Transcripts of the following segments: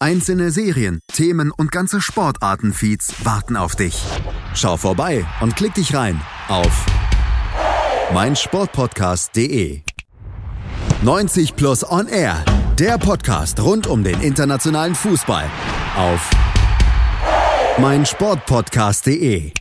Einzelne Serien, Themen und ganze Sportartenfeeds warten auf dich. Schau vorbei und klick dich rein auf meinsportpodcast.de. 90 Plus On Air, der Podcast rund um den internationalen Fußball auf meinsportpodcast.de.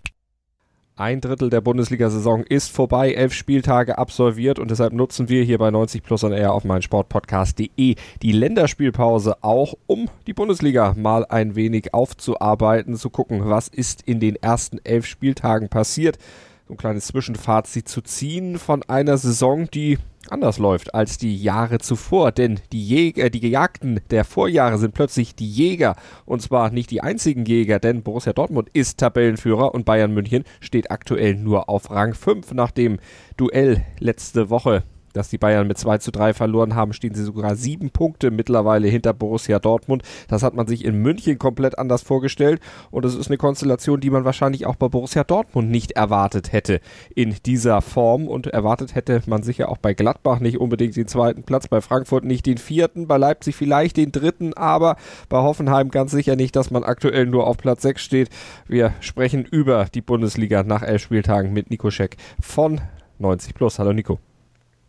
Ein Drittel der Bundesliga-Saison ist vorbei, elf Spieltage absolviert und deshalb nutzen wir hier bei 90 Plus on Air auf meinsportpodcast.de die Länderspielpause auch, um die Bundesliga mal ein wenig aufzuarbeiten, zu gucken, was ist in den ersten elf Spieltagen passiert. So ein kleines Zwischenfazit zu ziehen von einer Saison, die anders läuft als die Jahre zuvor, denn die Jäger, die Gejagten der Vorjahre sind plötzlich die Jäger. Und zwar nicht die einzigen Jäger, denn Borussia Dortmund ist Tabellenführer und Bayern München steht aktuell nur auf Rang 5 nach dem Duell letzte Woche dass die Bayern mit 2 zu 3 verloren haben, stehen sie sogar sieben Punkte mittlerweile hinter Borussia Dortmund. Das hat man sich in München komplett anders vorgestellt und es ist eine Konstellation, die man wahrscheinlich auch bei Borussia Dortmund nicht erwartet hätte in dieser Form und erwartet hätte man sicher auch bei Gladbach nicht unbedingt den zweiten Platz, bei Frankfurt nicht den vierten, bei Leipzig vielleicht den dritten, aber bei Hoffenheim ganz sicher nicht, dass man aktuell nur auf Platz 6 steht. Wir sprechen über die Bundesliga nach elf Spieltagen mit Nico Scheck von 90 Plus. Hallo Nico.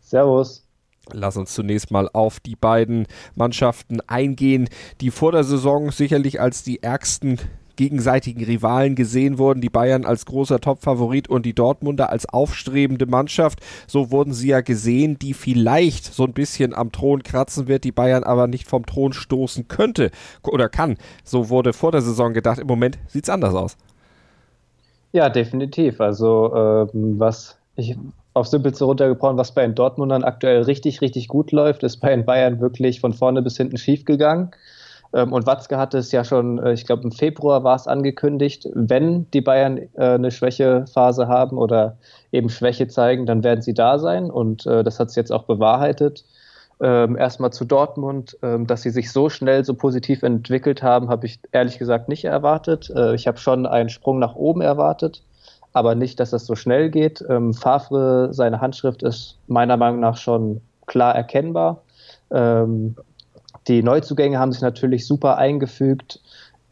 Servus. Lass uns zunächst mal auf die beiden Mannschaften eingehen, die vor der Saison sicherlich als die ärgsten gegenseitigen Rivalen gesehen wurden. Die Bayern als großer Topfavorit und die Dortmunder als aufstrebende Mannschaft. So wurden sie ja gesehen, die vielleicht so ein bisschen am Thron kratzen wird, die Bayern aber nicht vom Thron stoßen könnte oder kann. So wurde vor der Saison gedacht. Im Moment sieht es anders aus. Ja, definitiv. Also äh, was ich auf Simpelste runtergebrochen, was bei den Dortmundern aktuell richtig, richtig gut läuft, ist bei den Bayern wirklich von vorne bis hinten schief gegangen. Ähm, und Watzke hatte es ja schon, äh, ich glaube im Februar war es angekündigt, wenn die Bayern äh, eine Schwächephase haben oder eben Schwäche zeigen, dann werden sie da sein. Und äh, das hat es jetzt auch bewahrheitet. Ähm, erstmal zu Dortmund, ähm, dass sie sich so schnell so positiv entwickelt haben, habe ich ehrlich gesagt nicht erwartet. ich habe schon einen Sprung nach oben erwartet aber nicht, dass das so schnell geht. Ähm, Favre, seine Handschrift ist meiner Meinung nach schon klar erkennbar. Ähm, die Neuzugänge haben sich natürlich super eingefügt.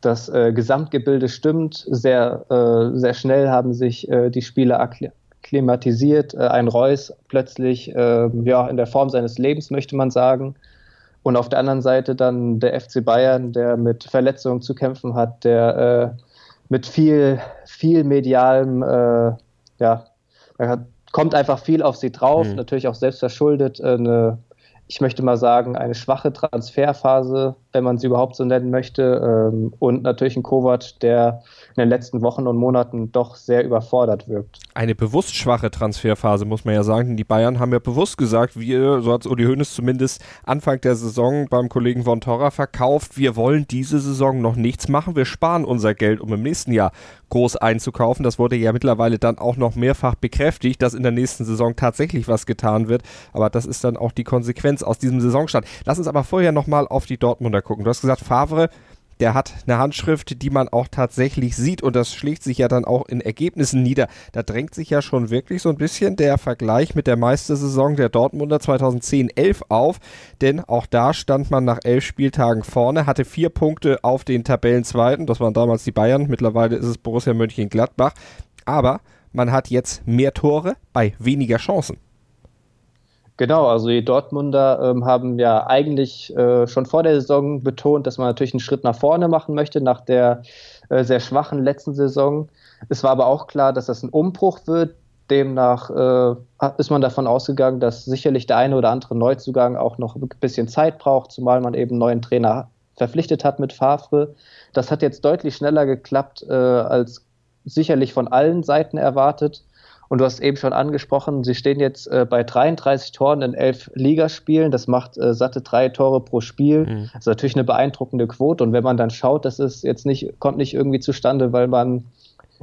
Das äh, Gesamtgebilde stimmt. Sehr, äh, sehr schnell haben sich äh, die Spieler akklimatisiert. Äh, ein Reus plötzlich ähm, ja, in der Form seines Lebens, möchte man sagen. Und auf der anderen Seite dann der FC Bayern, der mit Verletzungen zu kämpfen hat, der äh, mit viel, viel medialem, äh, ja, da kommt einfach viel auf sie drauf, mhm. natürlich auch selbst verschuldet, äh, eine, ich möchte mal sagen, eine schwache Transferphase, wenn man sie überhaupt so nennen möchte, ähm, und natürlich ein Kovac, der in den letzten Wochen und Monaten doch sehr überfordert wirkt. Eine bewusst schwache Transferphase, muss man ja sagen. Die Bayern haben ja bewusst gesagt, wir, so hat es Uli Hoeneß zumindest Anfang der Saison beim Kollegen von Torra verkauft, wir wollen diese Saison noch nichts machen, wir sparen unser Geld, um im nächsten Jahr groß einzukaufen. Das wurde ja mittlerweile dann auch noch mehrfach bekräftigt, dass in der nächsten Saison tatsächlich was getan wird. Aber das ist dann auch die Konsequenz aus diesem Saisonstart. Lass uns aber vorher nochmal auf die Dortmunder gucken. Du hast gesagt, Favre der hat eine Handschrift, die man auch tatsächlich sieht und das schlägt sich ja dann auch in Ergebnissen nieder. Da drängt sich ja schon wirklich so ein bisschen der Vergleich mit der Meistersaison der Dortmunder 2010-11 auf, denn auch da stand man nach elf Spieltagen vorne, hatte vier Punkte auf den Tabellenzweiten, das waren damals die Bayern, mittlerweile ist es Borussia Mönchengladbach, aber man hat jetzt mehr Tore bei weniger Chancen. Genau, also die Dortmunder ähm, haben ja eigentlich äh, schon vor der Saison betont, dass man natürlich einen Schritt nach vorne machen möchte, nach der äh, sehr schwachen letzten Saison. Es war aber auch klar, dass das ein Umbruch wird. Demnach äh, ist man davon ausgegangen, dass sicherlich der eine oder andere Neuzugang auch noch ein bisschen Zeit braucht, zumal man eben neuen Trainer verpflichtet hat mit Favre. Das hat jetzt deutlich schneller geklappt, äh, als sicherlich von allen Seiten erwartet. Und du hast eben schon angesprochen, sie stehen jetzt äh, bei 33 Toren in elf Ligaspielen. Das macht äh, satte drei Tore pro Spiel. Mhm. Das ist natürlich eine beeindruckende Quote. Und wenn man dann schaut, das ist jetzt nicht, kommt nicht irgendwie zustande, weil man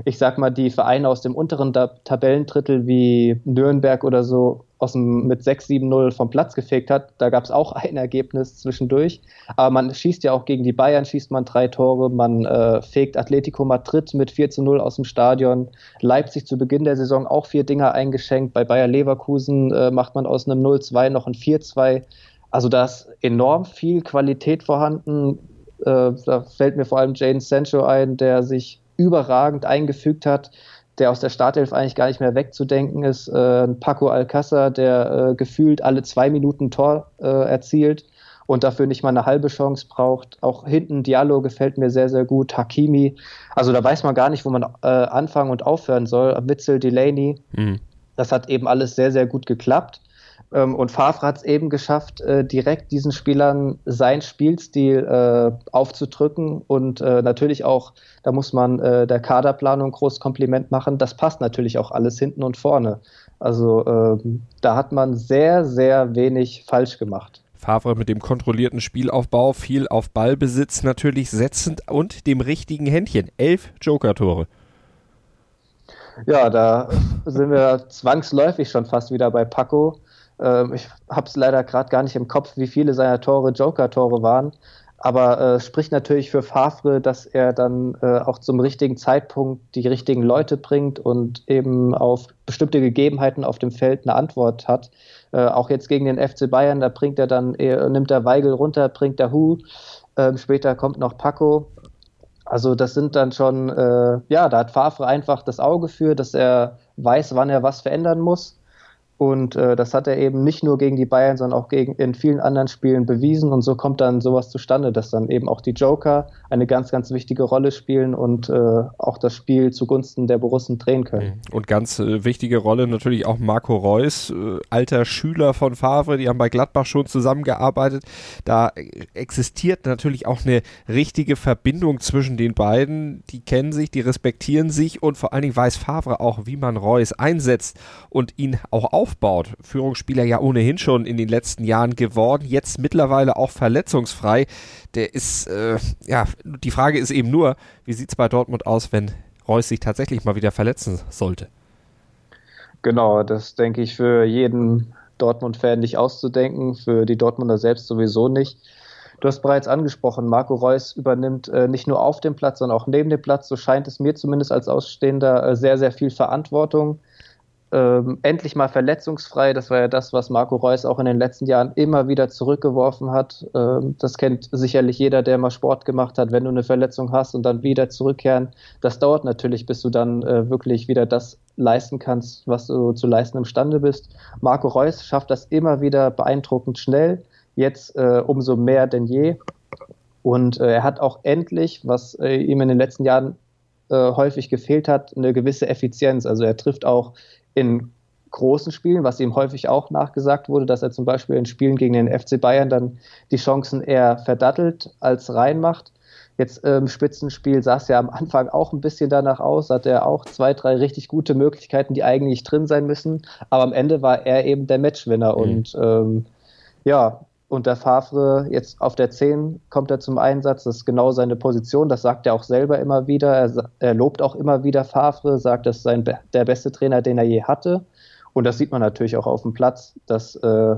ich sag mal, die Vereine aus dem unteren Tabellendrittel wie Nürnberg oder so aus dem, mit 6-7-0 vom Platz gefegt hat. Da gab es auch ein Ergebnis zwischendurch. Aber man schießt ja auch gegen die Bayern, schießt man drei Tore. Man äh, fegt Atletico Madrid mit 4-0 aus dem Stadion. Leipzig zu Beginn der Saison auch vier Dinger eingeschenkt. Bei Bayer Leverkusen äh, macht man aus einem 0-2 noch ein 4-2. Also da ist enorm viel Qualität vorhanden. Äh, da fällt mir vor allem Jane Sancho ein, der sich überragend eingefügt hat, der aus der Startelf eigentlich gar nicht mehr wegzudenken ist. Äh, Paco Alcázar, der äh, gefühlt alle zwei Minuten Tor äh, erzielt und dafür nicht mal eine halbe Chance braucht. Auch hinten Diallo gefällt mir sehr, sehr gut. Hakimi. Also da weiß man gar nicht, wo man äh, anfangen und aufhören soll. Witzel, Delaney. Mhm. Das hat eben alles sehr, sehr gut geklappt. Ähm, und Favre hat es eben geschafft, äh, direkt diesen Spielern seinen Spielstil äh, aufzudrücken und äh, natürlich auch, da muss man der Kaderplanung groß Kompliment machen, das passt natürlich auch alles hinten und vorne. Also ähm, da hat man sehr, sehr wenig falsch gemacht. Favre mit dem kontrollierten Spielaufbau, viel auf Ballbesitz natürlich setzend und dem richtigen Händchen. Elf Joker-Tore. Ja, da sind wir zwangsläufig schon fast wieder bei Paco. Ähm, ich habe es leider gerade gar nicht im Kopf, wie viele seiner Tore Joker-Tore waren. Aber äh, spricht natürlich für Favre, dass er dann äh, auch zum richtigen Zeitpunkt die richtigen Leute bringt und eben auf bestimmte Gegebenheiten auf dem Feld eine Antwort hat. Äh, auch jetzt gegen den FC Bayern, da bringt er dann, er, nimmt er Weigel runter, bringt er Hu. Ähm, später kommt noch Paco. Also das sind dann schon, äh, ja, da hat Favre einfach das Auge für, dass er weiß, wann er was verändern muss und äh, das hat er eben nicht nur gegen die Bayern, sondern auch gegen, in vielen anderen Spielen bewiesen. Und so kommt dann sowas zustande, dass dann eben auch die Joker eine ganz, ganz wichtige Rolle spielen und äh, auch das Spiel zugunsten der Borussen drehen können. Mhm. Und ganz äh, wichtige Rolle natürlich auch Marco Reus, äh, alter Schüler von Favre, die haben bei Gladbach schon zusammengearbeitet. Da existiert natürlich auch eine richtige Verbindung zwischen den beiden. Die kennen sich, die respektieren sich und vor allen Dingen weiß Favre auch, wie man Reus einsetzt und ihn auch auf aufbaut. Führungsspieler ja ohnehin schon in den letzten Jahren geworden, jetzt mittlerweile auch verletzungsfrei. Der ist, äh, ja, die Frage ist eben nur, wie sieht es bei Dortmund aus, wenn Reus sich tatsächlich mal wieder verletzen sollte? Genau, das denke ich für jeden Dortmund-Fan nicht auszudenken, für die Dortmunder selbst sowieso nicht. Du hast bereits angesprochen, Marco Reus übernimmt äh, nicht nur auf dem Platz, sondern auch neben dem Platz, so scheint es mir zumindest als Ausstehender, äh, sehr, sehr viel Verantwortung ähm, endlich mal verletzungsfrei. Das war ja das, was Marco Reus auch in den letzten Jahren immer wieder zurückgeworfen hat. Ähm, das kennt sicherlich jeder, der mal Sport gemacht hat. Wenn du eine Verletzung hast und dann wieder zurückkehren, das dauert natürlich, bis du dann äh, wirklich wieder das leisten kannst, was du zu leisten imstande bist. Marco Reus schafft das immer wieder beeindruckend schnell. Jetzt äh, umso mehr denn je. Und äh, er hat auch endlich, was äh, ihm in den letzten Jahren äh, häufig gefehlt hat, eine gewisse Effizienz. Also er trifft auch in großen Spielen, was ihm häufig auch nachgesagt wurde, dass er zum Beispiel in Spielen gegen den FC Bayern dann die Chancen eher verdattelt als reinmacht. Jetzt im Spitzenspiel sah es ja am Anfang auch ein bisschen danach aus, hatte er auch zwei, drei richtig gute Möglichkeiten, die eigentlich drin sein müssen, aber am Ende war er eben der Matchwinner mhm. und ähm, ja, unter Favre jetzt auf der 10 kommt er zum Einsatz. Das ist genau seine Position. Das sagt er auch selber immer wieder. Er, er lobt auch immer wieder Favre, sagt, das ist sein, der beste Trainer, den er je hatte. Und das sieht man natürlich auch auf dem Platz, dass äh,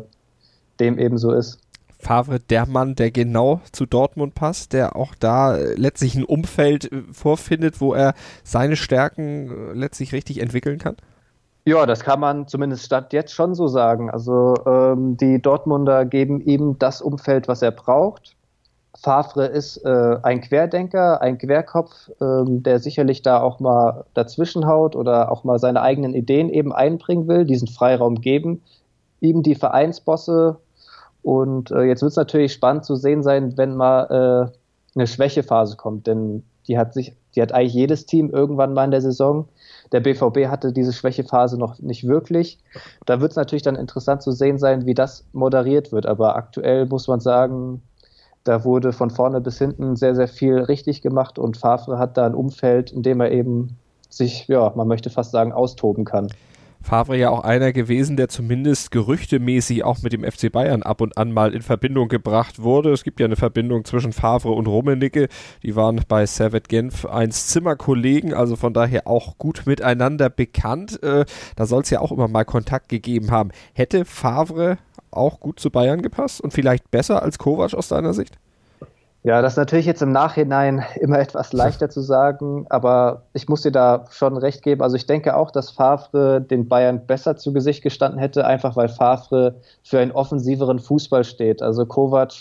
dem eben so ist. Favre der Mann, der genau zu Dortmund passt, der auch da letztlich ein Umfeld äh, vorfindet, wo er seine Stärken äh, letztlich richtig entwickeln kann? Ja, das kann man zumindest statt jetzt schon so sagen. Also ähm, die Dortmunder geben ihm das Umfeld, was er braucht. Favre ist äh, ein Querdenker, ein Querkopf, ähm, der sicherlich da auch mal dazwischenhaut oder auch mal seine eigenen Ideen eben einbringen will, diesen Freiraum geben, ihm die Vereinsbosse. Und äh, jetzt wird es natürlich spannend zu sehen sein, wenn mal äh, eine Schwächephase kommt, denn die hat sich, die hat eigentlich jedes Team irgendwann mal in der Saison. Der BVB hatte diese Schwächephase noch nicht wirklich. Da wird es natürlich dann interessant zu sehen sein, wie das moderiert wird. Aber aktuell muss man sagen, da wurde von vorne bis hinten sehr, sehr viel richtig gemacht und Favre hat da ein Umfeld, in dem er eben sich, ja, man möchte fast sagen, austoben kann. Favre ja auch einer gewesen, der zumindest gerüchtemäßig auch mit dem FC Bayern ab und an mal in Verbindung gebracht wurde. Es gibt ja eine Verbindung zwischen Favre und Rummenigge. Die waren bei Servet Genf eins Zimmerkollegen, also von daher auch gut miteinander bekannt. Äh, da soll es ja auch immer mal Kontakt gegeben haben. Hätte Favre auch gut zu Bayern gepasst und vielleicht besser als Kovac aus deiner Sicht? Ja, das ist natürlich jetzt im Nachhinein immer etwas leichter zu sagen, aber ich muss dir da schon recht geben. Also ich denke auch, dass Favre den Bayern besser zu Gesicht gestanden hätte, einfach weil Favre für einen offensiveren Fußball steht. Also Kovac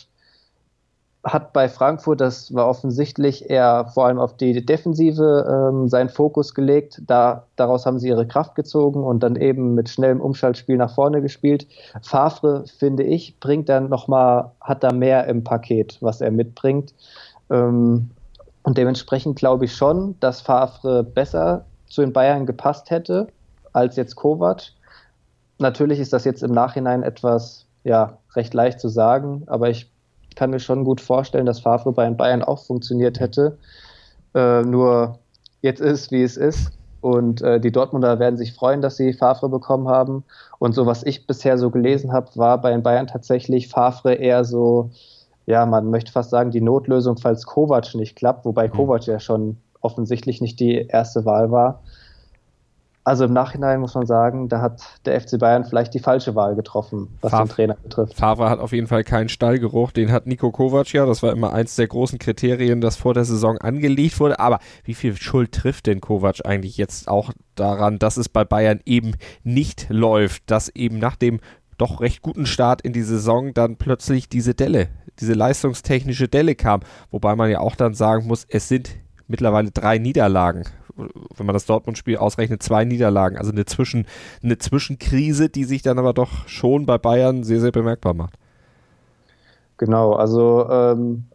hat bei Frankfurt, das war offensichtlich eher vor allem auf die Defensive ähm, seinen Fokus gelegt. Da, daraus haben sie ihre Kraft gezogen und dann eben mit schnellem Umschaltspiel nach vorne gespielt. Favre, finde ich, bringt dann nochmal, hat da mehr im Paket, was er mitbringt. Ähm, und dementsprechend glaube ich schon, dass Favre besser zu den Bayern gepasst hätte als jetzt Kovac. Natürlich ist das jetzt im Nachhinein etwas, ja, recht leicht zu sagen, aber ich kann mir schon gut vorstellen, dass Favre bei Bayern auch funktioniert hätte. Äh, nur jetzt ist, wie es ist. Und äh, die Dortmunder werden sich freuen, dass sie Favre bekommen haben. Und so, was ich bisher so gelesen habe, war bei Bayern tatsächlich Favre eher so, ja, man möchte fast sagen, die Notlösung, falls Kovac nicht klappt, wobei mhm. Kovac ja schon offensichtlich nicht die erste Wahl war. Also im Nachhinein muss man sagen, da hat der FC Bayern vielleicht die falsche Wahl getroffen, was Favre, den Trainer betrifft. Favre hat auf jeden Fall keinen Stallgeruch, den hat Nico Kovac ja, das war immer eins der großen Kriterien, das vor der Saison angelegt wurde. Aber wie viel Schuld trifft denn Kovac eigentlich jetzt auch daran, dass es bei Bayern eben nicht läuft, dass eben nach dem doch recht guten Start in die Saison dann plötzlich diese Delle, diese leistungstechnische Delle kam. Wobei man ja auch dann sagen muss, es sind mittlerweile drei Niederlagen wenn man das Dortmund-Spiel ausrechnet, zwei Niederlagen. Also eine, Zwischen, eine Zwischenkrise, die sich dann aber doch schon bei Bayern sehr, sehr bemerkbar macht. Genau, also ähm,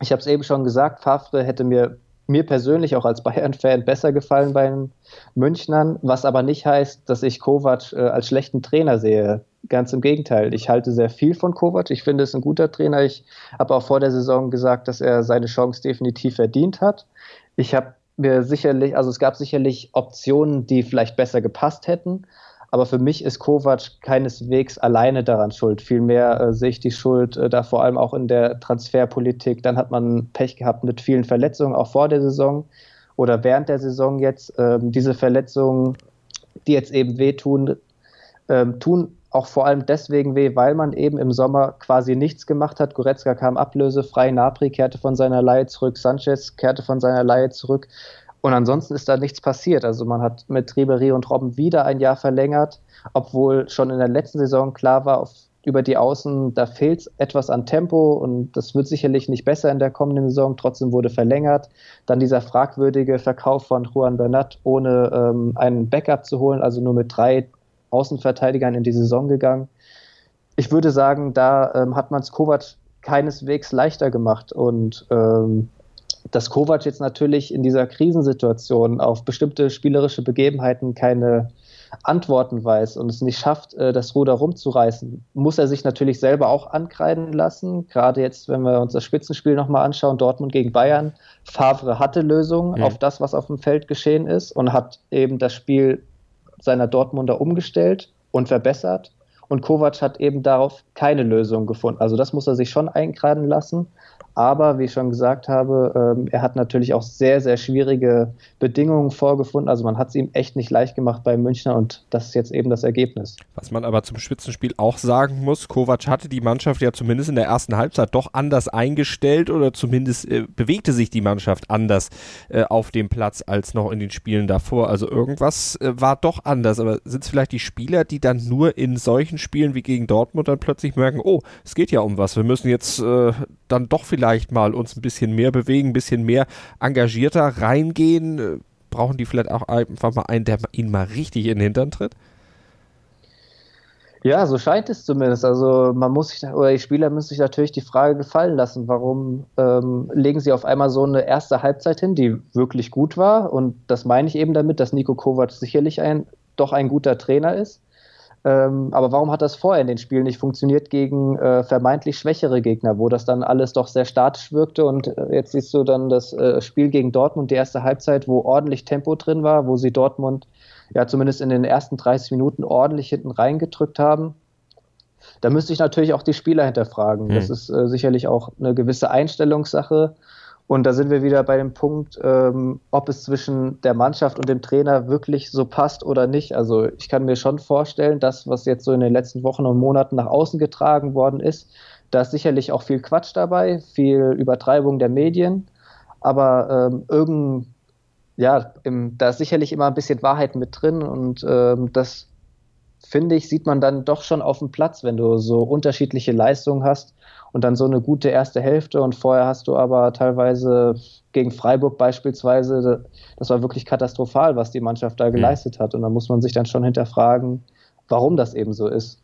ich habe es eben schon gesagt, Favre hätte mir, mir persönlich auch als Bayern-Fan besser gefallen bei den Münchnern, was aber nicht heißt, dass ich Kovac äh, als schlechten Trainer sehe. Ganz im Gegenteil. Ich halte sehr viel von Kovac. Ich finde es ein guter Trainer. Ich habe auch vor der Saison gesagt, dass er seine Chance definitiv verdient hat. Ich habe mir sicherlich, also es gab sicherlich Optionen, die vielleicht besser gepasst hätten. Aber für mich ist Kovac keineswegs alleine daran schuld. Vielmehr äh, sehe ich die Schuld äh, da vor allem auch in der Transferpolitik. Dann hat man Pech gehabt mit vielen Verletzungen, auch vor der Saison oder während der Saison jetzt. Ähm, diese Verletzungen, die jetzt eben wehtun, ähm, tun auch vor allem deswegen weh, weil man eben im Sommer quasi nichts gemacht hat. Goretzka kam ablösefrei, Napri kehrte von seiner Leihe zurück, Sanchez kehrte von seiner Leihe zurück. Und ansonsten ist da nichts passiert. Also man hat mit Ribery und Robben wieder ein Jahr verlängert, obwohl schon in der letzten Saison klar war, auf, über die Außen, da fehlt etwas an Tempo und das wird sicherlich nicht besser in der kommenden Saison. Trotzdem wurde verlängert. Dann dieser fragwürdige Verkauf von Juan Bernat, ohne ähm, einen Backup zu holen, also nur mit drei Außenverteidigern in die Saison gegangen. Ich würde sagen, da ähm, hat man es Kovac keineswegs leichter gemacht und ähm, dass Kovac jetzt natürlich in dieser Krisensituation auf bestimmte spielerische Begebenheiten keine Antworten weiß und es nicht schafft, äh, das Ruder rumzureißen, muss er sich natürlich selber auch ankreiden lassen. Gerade jetzt, wenn wir uns das Spitzenspiel nochmal anschauen, Dortmund gegen Bayern. Favre hatte Lösungen mhm. auf das, was auf dem Feld geschehen ist und hat eben das Spiel seiner Dortmunder umgestellt und verbessert. Und Kovac hat eben darauf keine Lösung gefunden. Also das muss er sich schon einkreiden lassen. Aber wie ich schon gesagt habe, ähm, er hat natürlich auch sehr, sehr schwierige Bedingungen vorgefunden. Also man hat es ihm echt nicht leicht gemacht bei Münchner und das ist jetzt eben das Ergebnis. Was man aber zum Spitzenspiel auch sagen muss, Kovac hatte die Mannschaft ja zumindest in der ersten Halbzeit doch anders eingestellt oder zumindest äh, bewegte sich die Mannschaft anders äh, auf dem Platz als noch in den Spielen davor. Also irgendwas äh, war doch anders. Aber sind es vielleicht die Spieler, die dann nur in solchen Spielen wie gegen Dortmund dann plötzlich merken, oh, es geht ja um was. Wir müssen jetzt äh, dann doch vielleicht vielleicht mal uns ein bisschen mehr bewegen, ein bisschen mehr engagierter reingehen? Äh, brauchen die vielleicht auch einfach mal einen, der ihnen mal richtig in den Hintern tritt? Ja, so scheint es zumindest. Also man muss sich, oder die Spieler müssen sich natürlich die Frage gefallen lassen, warum ähm, legen sie auf einmal so eine erste Halbzeit hin, die wirklich gut war. Und das meine ich eben damit, dass Nico Kovac sicherlich ein, doch ein guter Trainer ist. Ähm, aber warum hat das vorher in den Spielen nicht funktioniert gegen äh, vermeintlich schwächere Gegner, wo das dann alles doch sehr statisch wirkte? Und äh, jetzt siehst du dann das äh, Spiel gegen Dortmund, die erste Halbzeit, wo ordentlich Tempo drin war, wo sie Dortmund ja zumindest in den ersten 30 Minuten ordentlich hinten reingedrückt haben. Da müsste ich natürlich auch die Spieler hinterfragen. Hm. Das ist äh, sicherlich auch eine gewisse Einstellungssache. Und da sind wir wieder bei dem Punkt, ähm, ob es zwischen der Mannschaft und dem Trainer wirklich so passt oder nicht. Also ich kann mir schon vorstellen, dass was jetzt so in den letzten Wochen und Monaten nach außen getragen worden ist, da ist sicherlich auch viel Quatsch dabei, viel Übertreibung der Medien, aber ähm, irgend, ja, im, da ist sicherlich immer ein bisschen Wahrheit mit drin und ähm, das finde ich, sieht man dann doch schon auf dem Platz, wenn du so unterschiedliche Leistungen hast und dann so eine gute erste Hälfte und vorher hast du aber teilweise gegen Freiburg beispielsweise, das war wirklich katastrophal, was die Mannschaft da mhm. geleistet hat und da muss man sich dann schon hinterfragen, warum das eben so ist.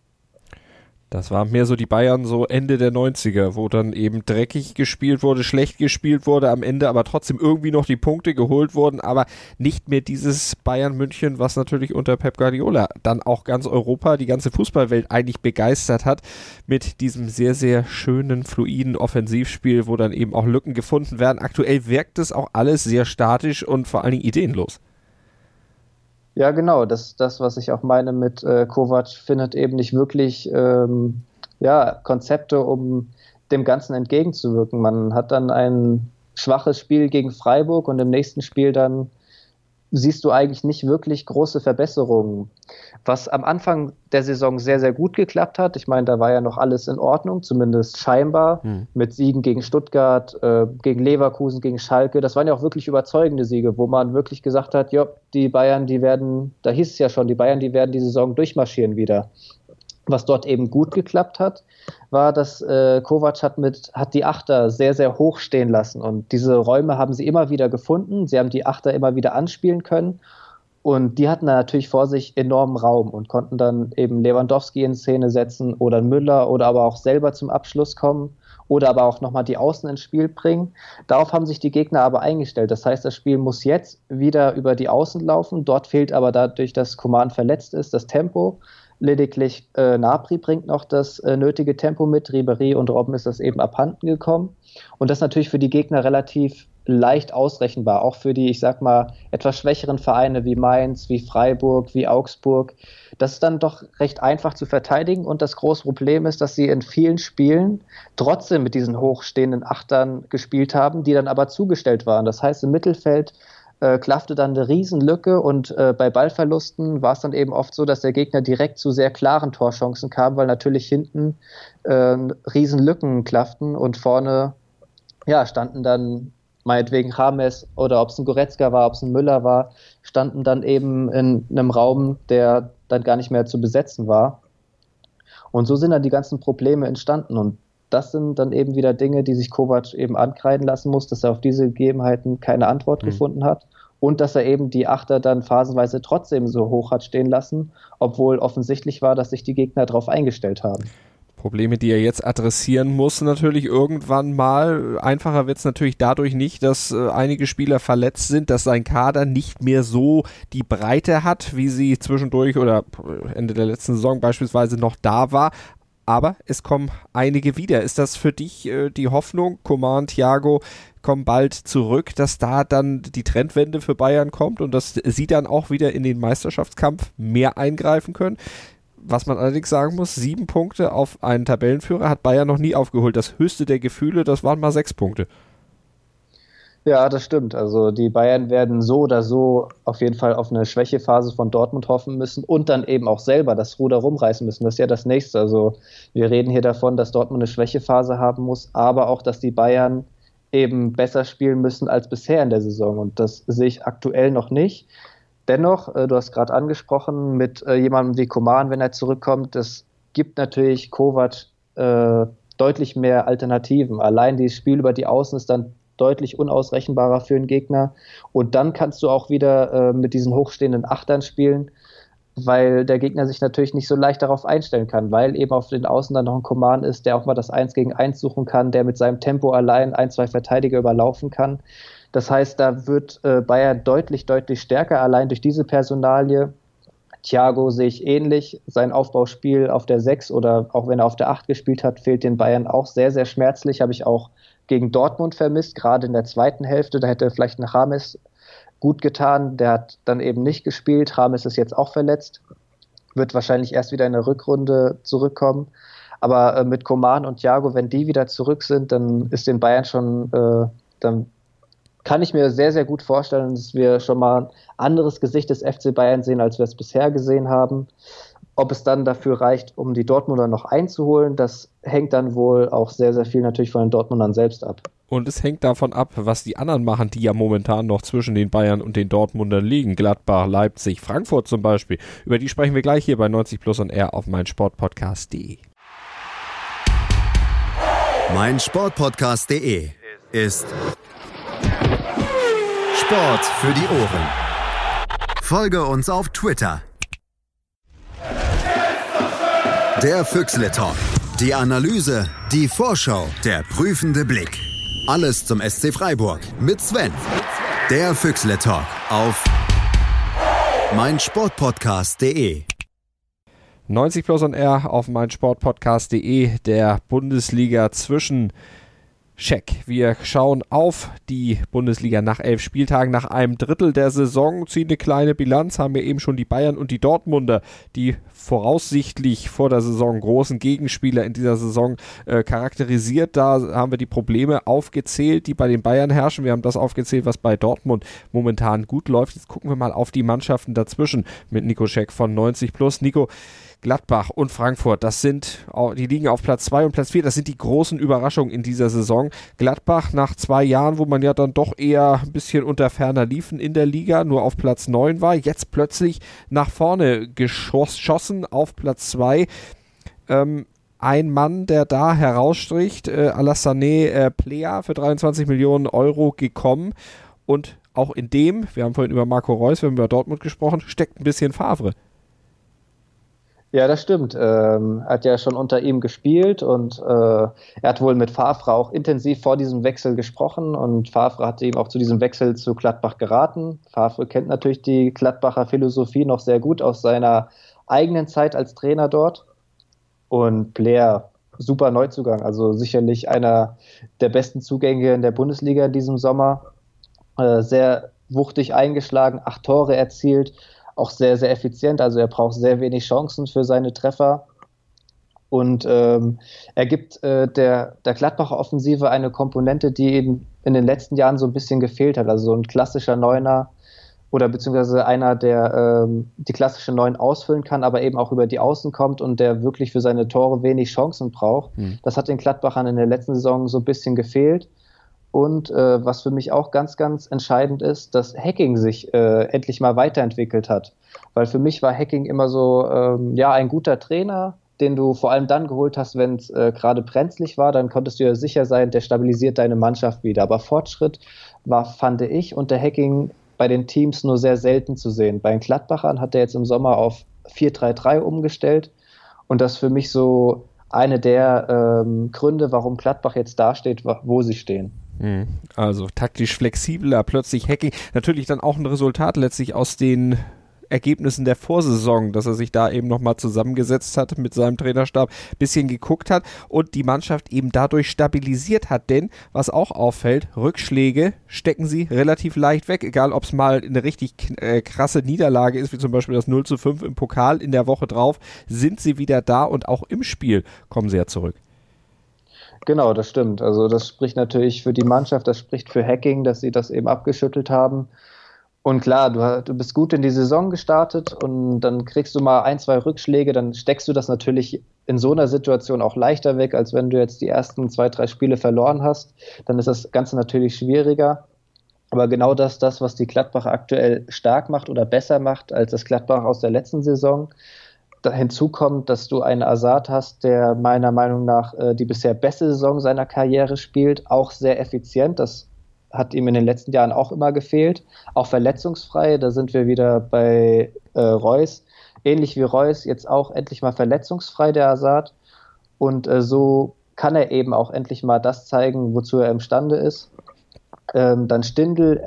Das waren mehr so die Bayern so Ende der 90er, wo dann eben dreckig gespielt wurde, schlecht gespielt wurde, am Ende aber trotzdem irgendwie noch die Punkte geholt wurden, aber nicht mehr dieses Bayern München, was natürlich unter Pep Guardiola dann auch ganz Europa, die ganze Fußballwelt eigentlich begeistert hat mit diesem sehr, sehr schönen, fluiden Offensivspiel, wo dann eben auch Lücken gefunden werden. Aktuell wirkt es auch alles sehr statisch und vor allen Dingen ideenlos. Ja, genau. Das das, was ich auch meine mit äh, Kovac, findet eben nicht wirklich ähm, ja, Konzepte, um dem Ganzen entgegenzuwirken. Man hat dann ein schwaches Spiel gegen Freiburg und im nächsten Spiel dann siehst du eigentlich nicht wirklich große Verbesserungen. Was am Anfang der Saison sehr, sehr gut geklappt hat, ich meine, da war ja noch alles in Ordnung, zumindest scheinbar, hm. mit Siegen gegen Stuttgart, äh, gegen Leverkusen, gegen Schalke. Das waren ja auch wirklich überzeugende Siege, wo man wirklich gesagt hat, ja, die Bayern, die werden, da hieß es ja schon, die Bayern, die werden die Saison durchmarschieren wieder. Was dort eben gut geklappt hat, war, dass äh, Kovac hat, mit, hat die Achter sehr, sehr hoch stehen lassen. Und diese Räume haben sie immer wieder gefunden. Sie haben die Achter immer wieder anspielen können. Und die hatten da natürlich vor sich enormen Raum und konnten dann eben Lewandowski in Szene setzen oder Müller oder aber auch selber zum Abschluss kommen oder aber auch nochmal die Außen ins Spiel bringen. Darauf haben sich die Gegner aber eingestellt. Das heißt, das Spiel muss jetzt wieder über die Außen laufen. Dort fehlt aber dadurch, dass Command verletzt ist, das Tempo. Lediglich äh, Napri bringt noch das äh, nötige Tempo mit. Ribery und Robben ist das eben abhanden gekommen. Und das natürlich für die Gegner relativ leicht ausrechenbar, auch für die, ich sag mal, etwas schwächeren Vereine wie Mainz, wie Freiburg, wie Augsburg. Das ist dann doch recht einfach zu verteidigen und das große Problem ist, dass sie in vielen Spielen trotzdem mit diesen hochstehenden Achtern gespielt haben, die dann aber zugestellt waren. Das heißt, im Mittelfeld äh, klaffte dann eine Riesenlücke und äh, bei Ballverlusten war es dann eben oft so, dass der Gegner direkt zu sehr klaren Torchancen kam, weil natürlich hinten äh, Riesenlücken klafften und vorne ja, standen dann meinetwegen James oder ob es ein Goretzka war, ob es ein Müller war, standen dann eben in einem Raum, der dann gar nicht mehr zu besetzen war. Und so sind dann die ganzen Probleme entstanden. Und das sind dann eben wieder Dinge, die sich Kovac eben ankreiden lassen muss, dass er auf diese Gegebenheiten keine Antwort mhm. gefunden hat und dass er eben die Achter dann phasenweise trotzdem so hoch hat stehen lassen, obwohl offensichtlich war, dass sich die Gegner darauf eingestellt haben. Probleme, die er jetzt adressieren muss, natürlich irgendwann mal. Einfacher wird es natürlich dadurch nicht, dass äh, einige Spieler verletzt sind, dass sein Kader nicht mehr so die Breite hat, wie sie zwischendurch oder Ende der letzten Saison beispielsweise noch da war aber es kommen einige wieder. Ist das für dich äh, die Hoffnung, Coman, Thiago kommen bald zurück, dass da dann die Trendwende für Bayern kommt und dass sie dann auch wieder in den Meisterschaftskampf mehr eingreifen können? Was man allerdings sagen muss, sieben Punkte auf einen Tabellenführer hat Bayern noch nie aufgeholt. Das höchste der Gefühle, das waren mal sechs Punkte. Ja, das stimmt. Also die Bayern werden so oder so auf jeden Fall auf eine Schwächephase von Dortmund hoffen müssen und dann eben auch selber das Ruder rumreißen müssen. Das ist ja das nächste. Also wir reden hier davon, dass Dortmund eine Schwächephase haben muss, aber auch, dass die Bayern eben besser spielen müssen als bisher in der Saison. Und das sehe ich aktuell noch nicht. Dennoch, äh, du hast gerade angesprochen, mit äh, jemandem wie Koman, wenn er zurückkommt, das gibt natürlich Kovac äh, deutlich mehr Alternativen. Allein dieses Spiel über die Außen ist dann deutlich unausrechenbarer für den Gegner. Und dann kannst du auch wieder äh, mit diesen hochstehenden Achtern spielen, weil der Gegner sich natürlich nicht so leicht darauf einstellen kann, weil eben auf den Außen dann noch ein Command ist, der auch mal das Eins gegen Eins suchen kann, der mit seinem Tempo allein ein, zwei Verteidiger überlaufen kann. Das heißt, da wird äh, Bayern deutlich, deutlich stärker, allein durch diese Personalie. Thiago sehe ich ähnlich. Sein Aufbauspiel auf der 6 oder auch wenn er auf der 8 gespielt hat, fehlt den Bayern auch sehr, sehr schmerzlich. Habe ich auch gegen Dortmund vermisst, gerade in der zweiten Hälfte. Da hätte vielleicht ein Rames gut getan. Der hat dann eben nicht gespielt. Rames ist jetzt auch verletzt. Wird wahrscheinlich erst wieder in der Rückrunde zurückkommen. Aber äh, mit Koman und Thiago, wenn die wieder zurück sind, dann ist den Bayern schon, äh, dann kann ich mir sehr, sehr gut vorstellen, dass wir schon mal ein anderes Gesicht des FC Bayern sehen, als wir es bisher gesehen haben. Ob es dann dafür reicht, um die Dortmunder noch einzuholen, das hängt dann wohl auch sehr, sehr viel natürlich von den Dortmundern selbst ab. Und es hängt davon ab, was die anderen machen, die ja momentan noch zwischen den Bayern und den Dortmundern liegen. Gladbach, Leipzig, Frankfurt zum Beispiel. Über die sprechen wir gleich hier bei 90 Plus und R auf meinsportpodcast.de mein Sportpodcast.de ist Sport für die Ohren. Folge uns auf Twitter. Der Füchsle Talk. Die Analyse, die Vorschau, der prüfende Blick. Alles zum SC Freiburg mit Sven. Der Füchsle Talk auf mein Sportpodcast.de. 90 Plus und R auf meinsportpodcast.de der Bundesliga zwischen Check. Wir schauen auf die Bundesliga nach elf Spieltagen, nach einem Drittel der Saison, ziehen eine kleine Bilanz, haben wir eben schon die Bayern und die Dortmunder, die voraussichtlich vor der Saison großen Gegenspieler in dieser Saison äh, charakterisiert. Da haben wir die Probleme aufgezählt, die bei den Bayern herrschen. Wir haben das aufgezählt, was bei Dortmund momentan gut läuft. Jetzt gucken wir mal auf die Mannschaften dazwischen mit Nico Scheck von 90 Plus. Nico, Gladbach und Frankfurt, das sind, die liegen auf Platz 2 und Platz 4, das sind die großen Überraschungen in dieser Saison. Gladbach nach zwei Jahren, wo man ja dann doch eher ein bisschen unter ferner liefen in der Liga, nur auf Platz 9 war, jetzt plötzlich nach vorne geschossen auf Platz 2. Ähm, ein Mann, der da herausstricht, äh, Alassane äh, Plea für 23 Millionen Euro gekommen und auch in dem, wir haben vorhin über Marco Reus, wir haben über Dortmund gesprochen, steckt ein bisschen Favre. Ja, das stimmt. Ähm, er hat ja schon unter ihm gespielt und äh, er hat wohl mit Favre auch intensiv vor diesem Wechsel gesprochen und Favre hat ihm auch zu diesem Wechsel zu Gladbach geraten. Favre kennt natürlich die Gladbacher Philosophie noch sehr gut aus seiner eigenen Zeit als Trainer dort. Und Blair, super Neuzugang, also sicherlich einer der besten Zugänge in der Bundesliga in diesem Sommer. Äh, sehr wuchtig eingeschlagen, acht Tore erzielt auch sehr, sehr effizient. Also er braucht sehr wenig Chancen für seine Treffer. Und ähm, er gibt äh, der, der Gladbacher Offensive eine Komponente, die in, in den letzten Jahren so ein bisschen gefehlt hat. Also so ein klassischer Neuner oder beziehungsweise einer, der ähm, die klassische Neun ausfüllen kann, aber eben auch über die Außen kommt und der wirklich für seine Tore wenig Chancen braucht. Mhm. Das hat den Gladbachern in der letzten Saison so ein bisschen gefehlt. Und äh, was für mich auch ganz, ganz entscheidend ist, dass Hacking sich äh, endlich mal weiterentwickelt hat. Weil für mich war Hacking immer so, ähm, ja, ein guter Trainer, den du vor allem dann geholt hast, wenn es äh, gerade brenzlig war, dann konntest du ja sicher sein, der stabilisiert deine Mannschaft wieder. Aber Fortschritt war, fand ich, unter Hacking bei den Teams nur sehr selten zu sehen. Bei den Gladbachern hat er jetzt im Sommer auf 4-3-3 umgestellt und das für mich so eine der ähm, Gründe, warum Gladbach jetzt dasteht, wo sie stehen. Mhm. Also taktisch flexibler, plötzlich Hacking. Natürlich dann auch ein Resultat letztlich aus den Ergebnissen der Vorsaison, dass er sich da eben nochmal zusammengesetzt hat mit seinem Trainerstab, bisschen geguckt hat und die Mannschaft eben dadurch stabilisiert hat. Denn, was auch auffällt, Rückschläge stecken sie relativ leicht weg, egal ob es mal eine richtig äh, krasse Niederlage ist, wie zum Beispiel das 0 zu 5 im Pokal in der Woche drauf, sind sie wieder da und auch im Spiel kommen sie ja zurück. Genau, das stimmt. Also das spricht natürlich für die Mannschaft, das spricht für Hacking, dass sie das eben abgeschüttelt haben. Und klar, du, du bist gut in die Saison gestartet und dann kriegst du mal ein, zwei Rückschläge, dann steckst du das natürlich in so einer Situation auch leichter weg, als wenn du jetzt die ersten zwei, drei Spiele verloren hast. Dann ist das Ganze natürlich schwieriger. Aber genau das, das, was die Gladbach aktuell stark macht oder besser macht als das Gladbach aus der letzten Saison, hinzu kommt, dass du einen Assad hast, der meiner Meinung nach äh, die bisher beste Saison seiner Karriere spielt, auch sehr effizient. Das hat ihm in den letzten Jahren auch immer gefehlt. Auch verletzungsfrei, da sind wir wieder bei äh, Reus. Ähnlich wie Reus, jetzt auch endlich mal verletzungsfrei, der Assad. Und äh, so kann er eben auch endlich mal das zeigen, wozu er imstande ist. Ähm, dann Stindl,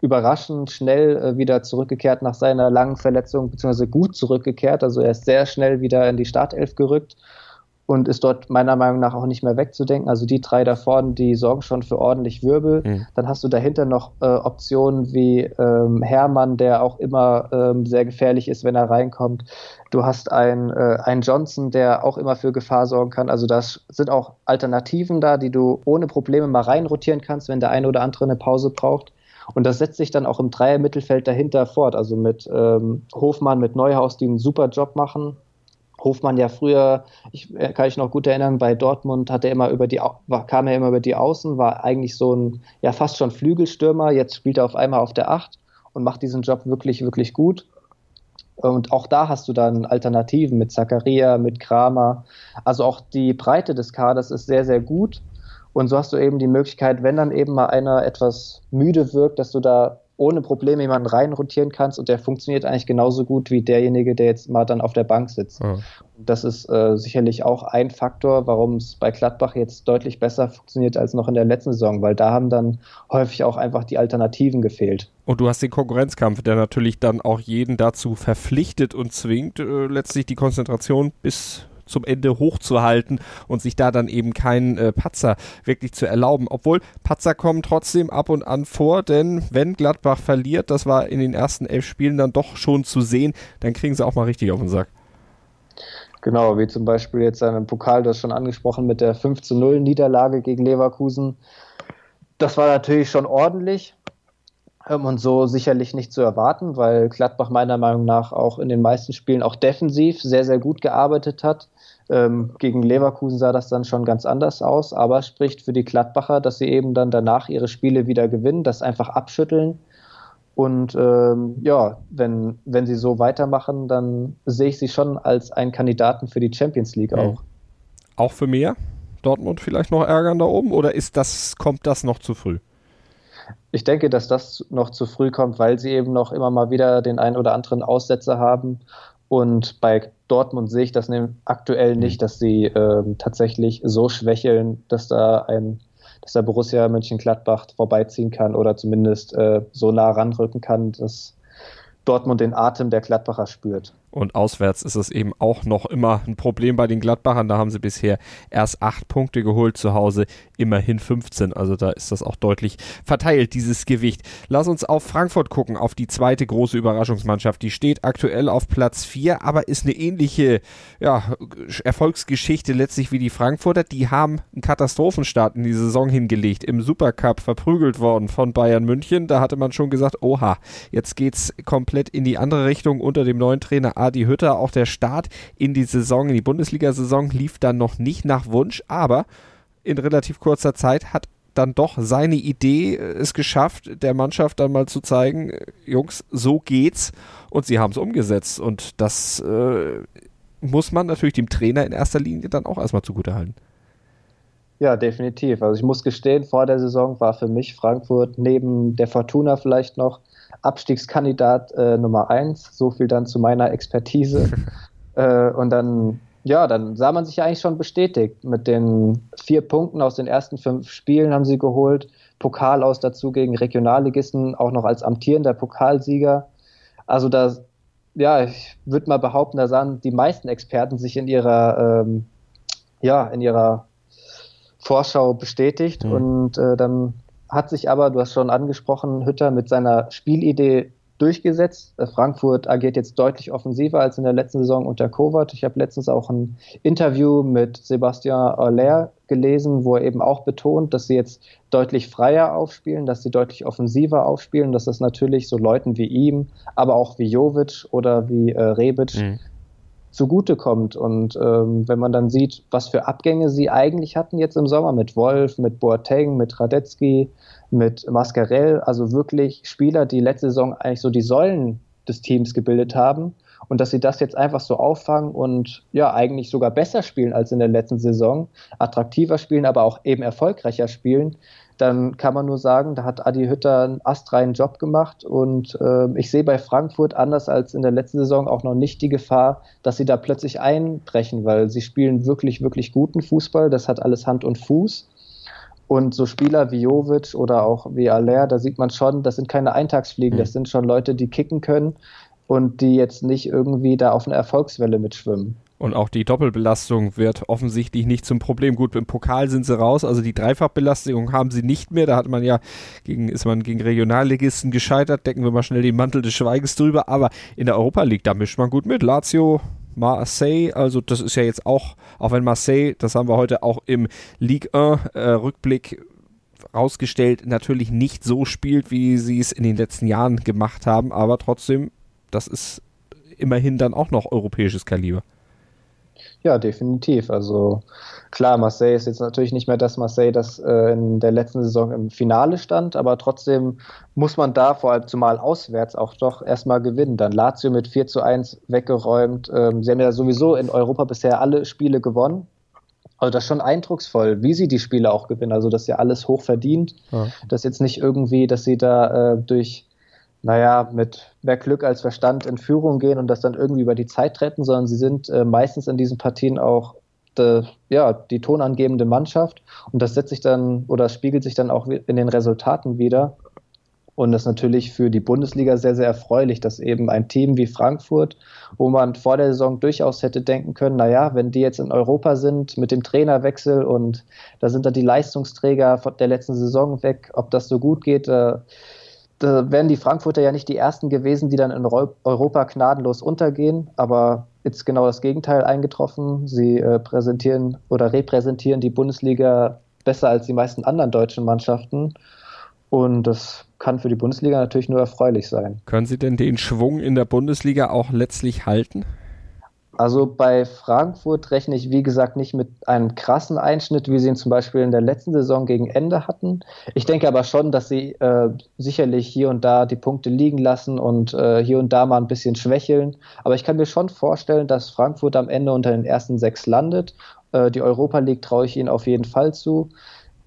überraschend schnell äh, wieder zurückgekehrt nach seiner langen Verletzung, beziehungsweise gut zurückgekehrt. Also er ist sehr schnell wieder in die Startelf gerückt. und ist dort meiner Meinung nach auch nicht mehr wegzudenken. Also die drei da vorne, die sorgen schon für ordentlich Wirbel. Mhm. Dann hast du dahinter noch äh, Optionen wie ähm, Hermann, der auch immer ähm, sehr gefährlich ist, wenn er reinkommt. Du hast einen, äh, einen Johnson, der auch immer für Gefahr sorgen kann. Also das sind auch Alternativen da, die du ohne Probleme mal reinrotieren kannst, wenn der eine oder andere eine Pause braucht. Und das setzt sich dann auch im Dreier-Mittelfeld dahinter fort. Also mit ähm, Hofmann, mit Neuhaus, die einen super Job machen. Hofmann ja früher, ich äh, kann ich noch gut erinnern, bei Dortmund hat er immer über die kam er immer über die Außen, war eigentlich so ein ja fast schon Flügelstürmer, jetzt spielt er auf einmal auf der Acht und macht diesen Job wirklich, wirklich gut. Und auch da hast du dann Alternativen mit Zakaria, mit Kramer. Also auch die Breite des Kaders ist sehr, sehr gut. Und so hast du eben die Möglichkeit, wenn dann eben mal einer etwas müde wirkt, dass du da ohne Probleme jemanden reinrotieren kannst und der funktioniert eigentlich genauso gut wie derjenige, der jetzt mal dann auf der Bank sitzt. Ja. Das ist äh, sicherlich auch ein Faktor, warum es bei Gladbach jetzt deutlich besser funktioniert als noch in der letzten Saison, weil da haben dann häufig auch einfach die Alternativen gefehlt. Und du hast den Konkurrenzkampf, der natürlich dann auch jeden dazu verpflichtet und zwingt, äh, letztlich die Konzentration bis zum Ende hochzuhalten und sich da dann eben keinen äh, Patzer wirklich zu erlauben. Obwohl Patzer kommen trotzdem ab und an vor, denn wenn Gladbach verliert, das war in den ersten elf Spielen dann doch schon zu sehen, dann kriegen sie auch mal richtig auf den Sack. Genau, wie zum Beispiel jetzt im Pokal, das schon angesprochen mit der 5 zu 0 Niederlage gegen Leverkusen. Das war natürlich schon ordentlich ähm, und so sicherlich nicht zu erwarten, weil Gladbach meiner Meinung nach auch in den meisten Spielen auch defensiv sehr, sehr gut gearbeitet hat. Ähm, gegen Leverkusen sah das dann schon ganz anders aus, aber spricht für die Gladbacher, dass sie eben dann danach ihre Spiele wieder gewinnen, das einfach abschütteln. Und ähm, ja, wenn, wenn sie so weitermachen, dann sehe ich sie schon als einen Kandidaten für die Champions League mhm. auch. Auch für mehr? Dortmund vielleicht noch ärgern da oben oder ist das, kommt das noch zu früh? Ich denke, dass das noch zu früh kommt, weil sie eben noch immer mal wieder den einen oder anderen Aussetzer haben und bei Dortmund sehe ich das aktuell mhm. nicht, dass sie ähm, tatsächlich so schwächeln, dass da ein, dass der Borussia Mönchengladbach vorbeiziehen kann oder zumindest äh, so nah ranrücken kann, dass Dortmund den Atem der Gladbacher spürt. Und auswärts ist es eben auch noch immer ein Problem bei den Gladbachern. Da haben sie bisher erst acht Punkte geholt, zu Hause immerhin 15. Also da ist das auch deutlich verteilt, dieses Gewicht. Lass uns auf Frankfurt gucken, auf die zweite große Überraschungsmannschaft. Die steht aktuell auf Platz 4, aber ist eine ähnliche ja, Erfolgsgeschichte letztlich wie die Frankfurter. Die haben einen Katastrophenstart in die Saison hingelegt, im Supercup verprügelt worden von Bayern München. Da hatte man schon gesagt, oha, jetzt geht's komplett in die andere Richtung unter dem neuen Trainer Adi Hütter. Auch der Start in die Saison, in die Bundesliga-Saison lief dann noch nicht nach Wunsch, aber in relativ kurzer Zeit hat dann doch seine Idee äh, es geschafft, der Mannschaft dann mal zu zeigen, äh, Jungs, so geht's und sie haben es umgesetzt und das äh, muss man natürlich dem Trainer in erster Linie dann auch erstmal zugutehalten. Ja, definitiv. Also ich muss gestehen, vor der Saison war für mich Frankfurt neben der Fortuna vielleicht noch Abstiegskandidat äh, Nummer eins. So viel dann zu meiner Expertise. äh, und dann, ja, dann sah man sich ja eigentlich schon bestätigt. Mit den vier Punkten aus den ersten fünf Spielen haben sie geholt. Pokal aus dazu gegen Regionalligisten, auch noch als amtierender Pokalsieger. Also da, ja, ich würde mal behaupten, da sahen die meisten Experten sich in ihrer, ähm, ja, in ihrer Vorschau bestätigt mhm. und äh, dann hat sich aber, du hast schon angesprochen, Hütter mit seiner Spielidee durchgesetzt. Äh, Frankfurt agiert jetzt deutlich offensiver als in der letzten Saison unter Kovac. Ich habe letztens auch ein Interview mit Sebastian Aller gelesen, wo er eben auch betont, dass sie jetzt deutlich freier aufspielen, dass sie deutlich offensiver aufspielen, dass das natürlich so Leuten wie ihm, aber auch wie Jovic oder wie äh, Rebic mhm zugutekommt. Und ähm, wenn man dann sieht, was für Abgänge sie eigentlich hatten jetzt im Sommer mit Wolf, mit Boateng, mit Radetzky, mit Mascarell, also wirklich Spieler, die letzte Saison eigentlich so die Säulen des Teams gebildet haben und dass sie das jetzt einfach so auffangen und ja, eigentlich sogar besser spielen als in der letzten Saison, attraktiver spielen, aber auch eben erfolgreicher spielen, dann kann man nur sagen, da hat Adi Hütter einen astreinen Job gemacht und äh, ich sehe bei Frankfurt anders als in der letzten Saison auch noch nicht die Gefahr, dass sie da plötzlich einbrechen, weil sie spielen wirklich, wirklich guten Fußball, das hat alles Hand und Fuß. Und so Spieler wie Jovic oder auch wie Aller, da sieht man schon, das sind keine Eintagsfliegen, mhm. das sind schon Leute, die kicken können und die jetzt nicht irgendwie da auf einer Erfolgswelle mitschwimmen. Und auch die Doppelbelastung wird offensichtlich nicht zum Problem. Gut, im Pokal sind sie raus, also die Dreifachbelastung haben sie nicht mehr. Da hat man ja gegen, ist man gegen Regionalligisten gescheitert, decken wir mal schnell den Mantel des Schweigens drüber. Aber in der Europa League, da mischt man gut mit. Lazio, Marseille, also das ist ja jetzt auch, auch wenn Marseille, das haben wir heute auch im Ligue 1 äh, Rückblick rausgestellt, natürlich nicht so spielt, wie sie es in den letzten Jahren gemacht haben, aber trotzdem, das ist immerhin dann auch noch europäisches Kaliber. Ja, definitiv. Also klar, Marseille ist jetzt natürlich nicht mehr das Marseille, das äh, in der letzten Saison im Finale stand, aber trotzdem muss man da vor allem zumal auswärts auch doch erstmal gewinnen. Dann Lazio mit 4 zu 1 weggeräumt. Ähm, sie haben ja sowieso in Europa bisher alle Spiele gewonnen. Also das ist schon eindrucksvoll, wie sie die Spiele auch gewinnen. Also das ist ja alles hoch verdient. Ja. Das ist jetzt nicht irgendwie, dass sie da äh, durch naja, mit mehr Glück als Verstand in Führung gehen und das dann irgendwie über die Zeit retten, sondern sie sind äh, meistens in diesen Partien auch de, ja, die tonangebende Mannschaft und das setzt sich dann oder spiegelt sich dann auch in den Resultaten wieder. Und das ist natürlich für die Bundesliga sehr, sehr erfreulich, dass eben ein Team wie Frankfurt, wo man vor der Saison durchaus hätte denken können, naja, wenn die jetzt in Europa sind mit dem Trainerwechsel und da sind dann die Leistungsträger der letzten Saison weg, ob das so gut geht, äh, da wären die Frankfurter ja nicht die ersten gewesen, die dann in Europa gnadenlos untergehen, aber jetzt genau das Gegenteil eingetroffen. Sie äh, präsentieren oder repräsentieren die Bundesliga besser als die meisten anderen deutschen Mannschaften. Und das kann für die Bundesliga natürlich nur erfreulich sein. Können Sie denn den Schwung in der Bundesliga auch letztlich halten? Also bei Frankfurt rechne ich, wie gesagt, nicht mit einem krassen Einschnitt, wie sie ihn zum Beispiel in der letzten Saison gegen Ende hatten. Ich denke aber schon, dass sie äh, sicherlich hier und da die Punkte liegen lassen und äh, hier und da mal ein bisschen schwächeln. Aber ich kann mir schon vorstellen, dass Frankfurt am Ende unter den ersten sechs landet. Äh, die Europa League traue ich ihnen auf jeden Fall zu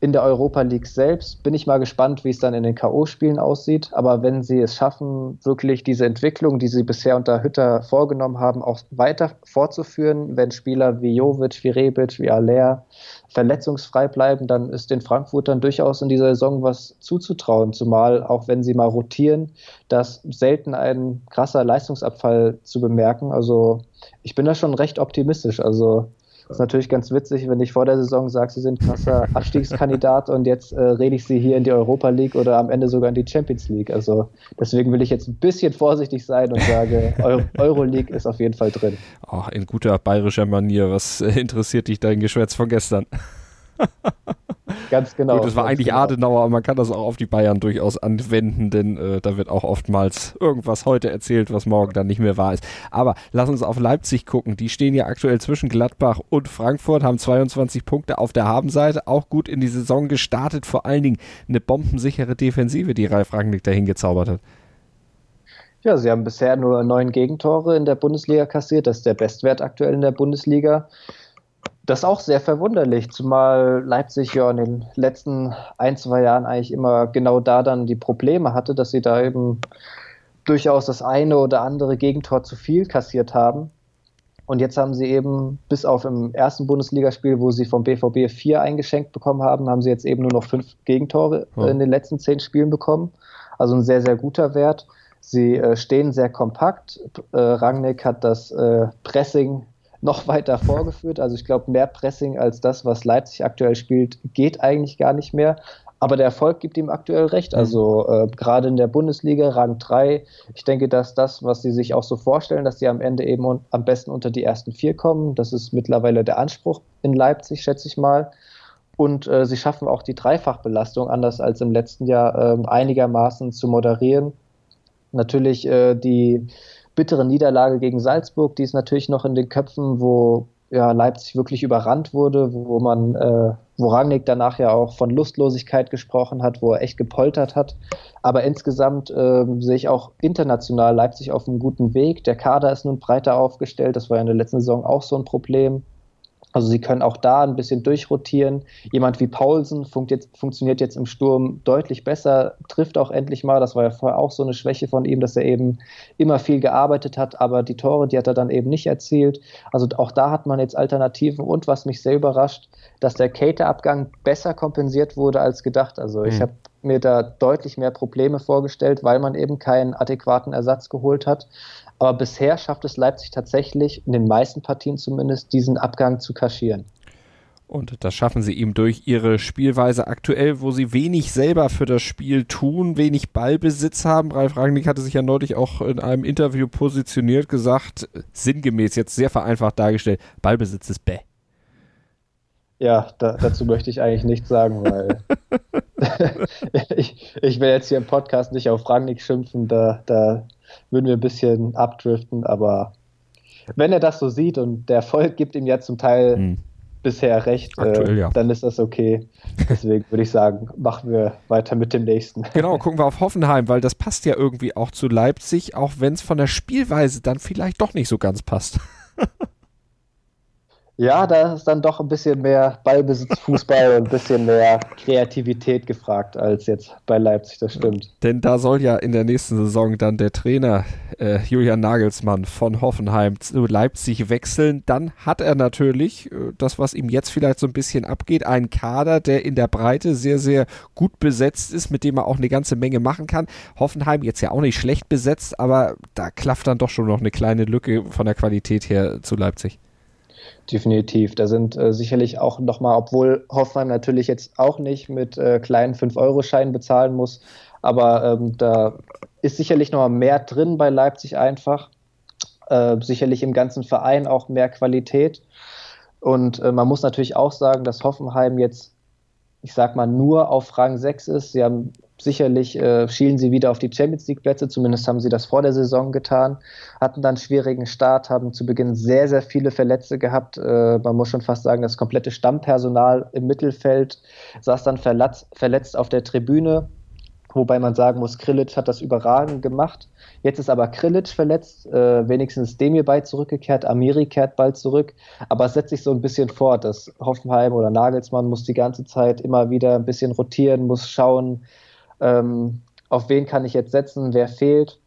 in der Europa League selbst bin ich mal gespannt, wie es dann in den K.O.-Spielen aussieht. Aber wenn sie es schaffen, wirklich diese Entwicklung, die sie bisher unter Hütter vorgenommen haben, auch weiter fortzuführen, wenn Spieler wie Jovic, wie Rebic, wie Aller verletzungsfrei bleiben, dann ist den Frankfurtern durchaus in dieser Saison was zuzutrauen. Zumal auch wenn sie mal rotieren, dass selten ein krasser Leistungsabfall zu bemerken. Also ich bin da schon recht optimistisch. Also das ist natürlich ganz witzig, wenn ich vor der Saison sage, sie sind krasser Abstiegskandidat und jetzt äh, rede ich sie hier in die Europa League oder am Ende sogar in die Champions League. Also deswegen will ich jetzt ein bisschen vorsichtig sein und sage, Euro Euroleague ist auf jeden Fall drin. Ach, in guter bayerischer Manier. Was äh, interessiert dich dein Geschwätz von gestern? Ganz genau. Gut, das war eigentlich genau. Adenauer, aber man kann das auch auf die Bayern durchaus anwenden, denn äh, da wird auch oftmals irgendwas heute erzählt, was morgen dann nicht mehr wahr ist. Aber lass uns auf Leipzig gucken. Die stehen ja aktuell zwischen Gladbach und Frankfurt, haben 22 Punkte auf der Habenseite, auch gut in die Saison gestartet, vor allen Dingen eine bombensichere Defensive, die Ralf Rangnick dahin gezaubert hat. Ja, sie haben bisher nur neun Gegentore in der Bundesliga kassiert. Das ist der Bestwert aktuell in der Bundesliga. Das ist auch sehr verwunderlich, zumal Leipzig ja in den letzten ein, zwei Jahren eigentlich immer genau da dann die Probleme hatte, dass sie da eben durchaus das eine oder andere Gegentor zu viel kassiert haben. Und jetzt haben sie eben bis auf im ersten Bundesligaspiel, wo sie vom BVB vier eingeschenkt bekommen haben, haben sie jetzt eben nur noch fünf Gegentore ja. in den letzten zehn Spielen bekommen. Also ein sehr, sehr guter Wert. Sie äh, stehen sehr kompakt. Äh, Rangnick hat das äh, Pressing noch weiter vorgeführt. Also ich glaube, mehr Pressing als das, was Leipzig aktuell spielt, geht eigentlich gar nicht mehr. Aber der Erfolg gibt ihm aktuell recht. Also äh, gerade in der Bundesliga, Rang 3, ich denke, dass das, was sie sich auch so vorstellen, dass sie am Ende eben un am besten unter die ersten vier kommen, das ist mittlerweile der Anspruch in Leipzig, schätze ich mal. Und äh, sie schaffen auch die Dreifachbelastung, anders als im letzten Jahr, äh, einigermaßen zu moderieren. Natürlich äh, die bittere Niederlage gegen Salzburg, die ist natürlich noch in den Köpfen, wo ja, Leipzig wirklich überrannt wurde, wo man, äh, wo Rangnick danach ja auch von Lustlosigkeit gesprochen hat, wo er echt gepoltert hat. Aber insgesamt äh, sehe ich auch international Leipzig auf einem guten Weg. Der Kader ist nun breiter aufgestellt, das war ja in der letzten Saison auch so ein Problem. Also sie können auch da ein bisschen durchrotieren. Jemand wie Paulsen funkt jetzt, funktioniert jetzt im Sturm deutlich besser, trifft auch endlich mal. Das war ja vorher auch so eine Schwäche von ihm, dass er eben immer viel gearbeitet hat, aber die Tore, die hat er dann eben nicht erzielt. Also auch da hat man jetzt Alternativen. Und was mich sehr überrascht, dass der Cater-Abgang besser kompensiert wurde als gedacht. Also ich mhm. habe mir da deutlich mehr Probleme vorgestellt, weil man eben keinen adäquaten Ersatz geholt hat. Aber bisher schafft es Leipzig tatsächlich, in den meisten Partien zumindest, diesen Abgang zu kaschieren. Und das schaffen sie ihm durch ihre Spielweise aktuell, wo sie wenig selber für das Spiel tun, wenig Ballbesitz haben. Ralf Rangnick hatte sich ja neulich auch in einem Interview positioniert, gesagt, sinngemäß, jetzt sehr vereinfacht dargestellt, Ballbesitz ist bäh. Ja, da, dazu möchte ich eigentlich nichts sagen, weil ich, ich will jetzt hier im Podcast nicht auf Rangnick schimpfen, da, da würden wir ein bisschen abdriften, aber wenn er das so sieht und der Erfolg gibt ihm ja zum Teil hm bisher recht, Aktuell, äh, ja. dann ist das okay. Deswegen würde ich sagen, machen wir weiter mit dem nächsten. Genau, gucken wir auf Hoffenheim, weil das passt ja irgendwie auch zu Leipzig, auch wenn es von der Spielweise dann vielleicht doch nicht so ganz passt. Ja, da ist dann doch ein bisschen mehr Ballbesitz, Fußball und ein bisschen mehr Kreativität gefragt als jetzt bei Leipzig, das stimmt. Denn da soll ja in der nächsten Saison dann der Trainer äh, Julian Nagelsmann von Hoffenheim zu Leipzig wechseln. Dann hat er natürlich äh, das, was ihm jetzt vielleicht so ein bisschen abgeht, einen Kader, der in der Breite sehr, sehr gut besetzt ist, mit dem er auch eine ganze Menge machen kann. Hoffenheim jetzt ja auch nicht schlecht besetzt, aber da klafft dann doch schon noch eine kleine Lücke von der Qualität her zu Leipzig. Definitiv. Da sind äh, sicherlich auch nochmal, obwohl Hoffmann natürlich jetzt auch nicht mit äh, kleinen 5-Euro-Scheinen bezahlen muss, aber ähm, da ist sicherlich nochmal mehr drin bei Leipzig einfach. Äh, sicherlich im ganzen Verein auch mehr Qualität. Und äh, man muss natürlich auch sagen, dass Hoffenheim jetzt, ich sag mal, nur auf Rang 6 ist. Sie haben sicherlich äh, schielen sie wieder auf die Champions League Plätze, zumindest haben sie das vor der Saison getan, hatten dann einen schwierigen Start, haben zu Beginn sehr, sehr viele Verletzte gehabt. Äh, man muss schon fast sagen, das komplette Stammpersonal im Mittelfeld saß dann verletzt, verletzt auf der Tribüne. Wobei man sagen muss, Krilic hat das überragend gemacht. Jetzt ist aber Krilic verletzt, äh, wenigstens Demir bald zurückgekehrt, Amiri kehrt bald zurück. Aber es setzt sich so ein bisschen fort, dass Hoffenheim oder Nagelsmann muss die ganze Zeit immer wieder ein bisschen rotieren, muss schauen, ähm, auf wen kann ich jetzt setzen, wer fehlt.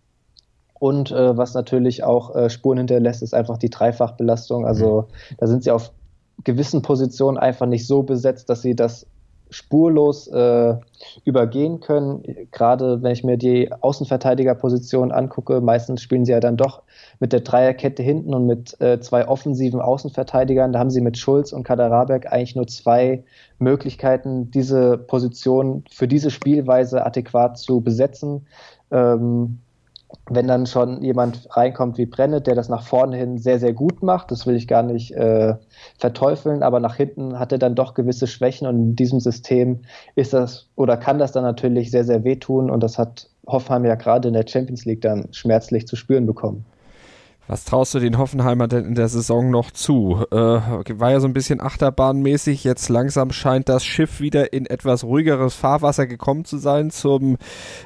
Und äh, was natürlich auch äh, Spuren hinterlässt, ist einfach die Dreifachbelastung. Also mhm. da sind sie auf gewissen Positionen einfach nicht so besetzt, dass sie das spurlos äh, übergehen können. Gerade wenn ich mir die Außenverteidigerposition angucke, meistens spielen sie ja dann doch mit der Dreierkette hinten und mit äh, zwei offensiven Außenverteidigern. Da haben sie mit Schulz und Kaderabek eigentlich nur zwei Möglichkeiten, diese Position für diese Spielweise adäquat zu besetzen. Ähm, wenn dann schon jemand reinkommt wie Brennet, der das nach vorne hin sehr, sehr gut macht, das will ich gar nicht äh, verteufeln, aber nach hinten hat er dann doch gewisse Schwächen und in diesem System ist das oder kann das dann natürlich sehr, sehr wehtun und das hat Hoffenheim ja gerade in der Champions League dann schmerzlich zu spüren bekommen. Was traust du den Hoffenheimer denn in der Saison noch zu? Äh, war ja so ein bisschen achterbahnmäßig. Jetzt langsam scheint das Schiff wieder in etwas ruhigeres Fahrwasser gekommen zu sein zum